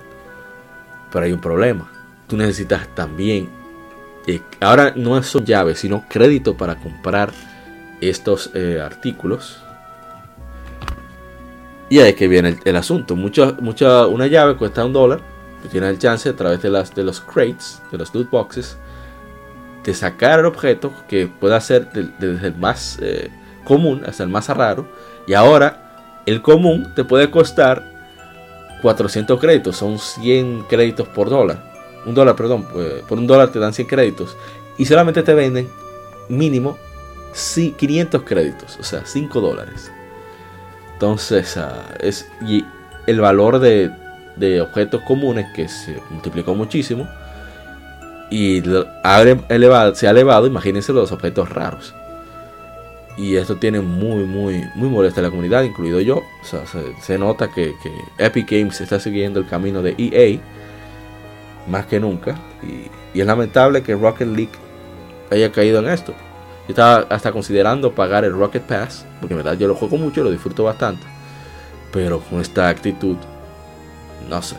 Pero hay un problema. Tú necesitas también, eh, ahora no son llaves, sino crédito para comprar estos eh, artículos. Y ahí es que viene el, asunto. Mucho, mucha, una llave cuesta un dólar. Tú tienes el chance a través de, las, de los crates, de los loot boxes, de sacar el objeto que pueda ser de- desde el más eh, común hasta el más raro. Y ahora el común te puede costar 400 créditos, son 100 créditos por dólar. Un dólar, perdón, pues, por un dólar te dan 100 créditos. Y solamente te venden mínimo sí, 500 créditos, o sea, 5 dólares. Entonces, ah, es, y el valor de, de objetos comunes que se multiplicó muchísimo y se ha elevado, imagínense los objetos raros. Y esto tiene muy, muy, muy molesta a la comunidad, incluido yo. O sea, se, nota que, que Epic Games está siguiendo el camino de EA más que nunca. Y, es lamentable que Rocket League haya caído en esto. Yo estaba hasta considerando pagar el Rocket Pass, porque en verdad yo lo juego mucho y lo disfruto bastante. Pero con esta actitud, no sé.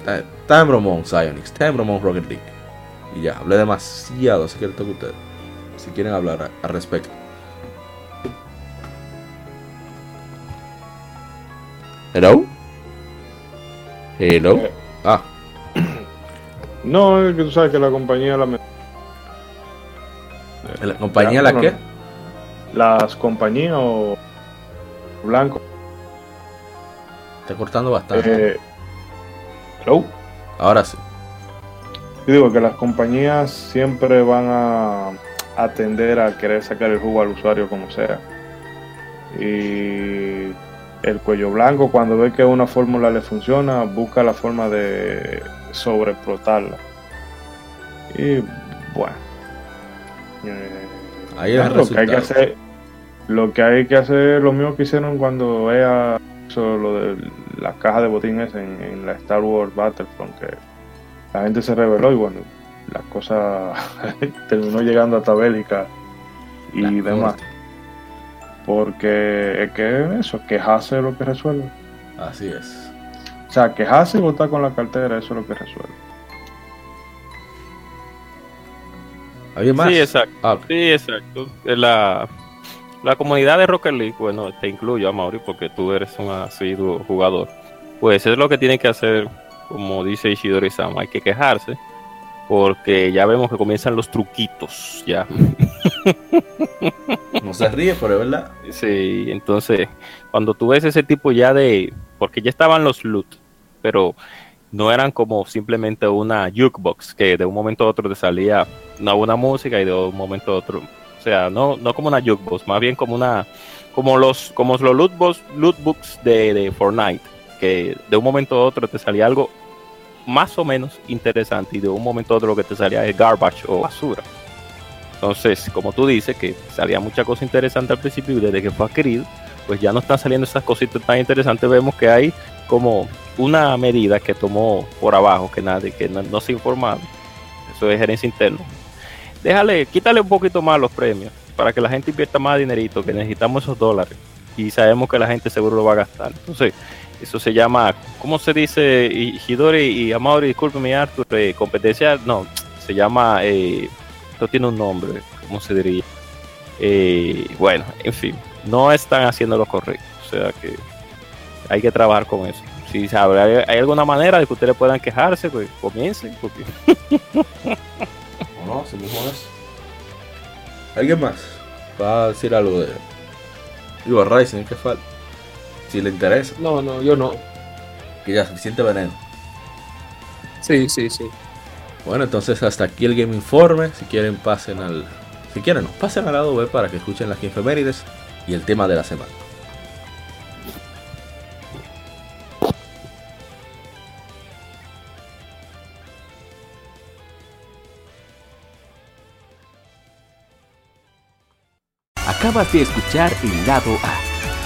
Está, en Psyonix, está en Rocket League. Y ya, hablé demasiado, así que ustedes. Si quieren hablar al respecto. Hello? Hello? Eh. Ah, No, es que tú sabes que la compañía la ¿la compañía la no, qué? las compañías o blanco Está cortando bastante. Eh, hello. Ahora sí. Yo digo que las compañías siempre van a atender a querer sacar el jugo al usuario como sea. Y el cuello blanco, cuando ve que una fórmula le funciona, busca la forma de sobreexplotarla. Y bueno. eh, Ahí es lo que hay que hacer, lo que hay que hacer, lo mismo que hicieron cuando hizo lo de la caja de botines en, en la Star Wars Battlefront, que la gente se rebeló y bueno, la cosa terminó llegando hasta bélica y La demás. Porque es que eso, quejarse es lo que resuelve. Así es. O sea, quejarse y votar con la cartera, eso es lo que resuelve. ¿Alguien más? Sí, exacto. Ah. Sí, exacto. La, la comunidad de Rocket League, bueno, te incluyo a Mauri porque tú eres un asiduo jugador. Pues es lo que tiene que hacer, como dice Ishidori Sama, hay que quejarse porque ya vemos que comienzan los truquitos, ya. No se ríe, pero es verdad. Sí, entonces, cuando tú ves ese tipo ya de. Porque ya estaban los loot, pero no eran como simplemente una jukebox que de un momento a otro te salía una buena música y de un momento a otro. O sea, no, no como una jukebox, más bien como una. Como los, como los loot, box, loot books de, de Fortnite, que de un momento a otro te salía algo más o menos interesante y de un momento a otro lo que te salía es garbage o basura. Entonces, como tú dices, que salía mucha cosa interesante al principio y desde que fue adquirido, pues ya no están saliendo esas cositas tan interesantes. Vemos que hay como una medida que tomó por abajo, que nadie, que no, se informaron. Eso es gerencia interna. Déjale, quítale un poquito más los premios para que la gente invierta más dinerito, que necesitamos esos dólares. Y sabemos que la gente seguro lo va a gastar. Entonces, eso se llama, ¿cómo se dice? Hidori y Amaury, discúlpeme, Arthur, eh, competencia, no, se llama, eh, tiene un nombre, ¿cómo se diría? Eh, bueno, en fin, no están haciendo lo correcto, o sea que hay que trabajar con eso. Si sabe, hay, alguna manera de que ustedes puedan quejarse, pues comiencen, porque ¿O no? Es. ¿Alguien más? Va a decir algo de. Digo, Ryzen, ¿qué falta? Si le interesa, No, no, yo no. que ya suficiente veneno. Sí, sí, sí. Bueno, entonces hasta aquí el Game Informe. Si quieren, pasen al. Si quieren, no, pasen al lado web para que escuchen las efemérides y el tema de la semana. Acabas de escuchar el lado A.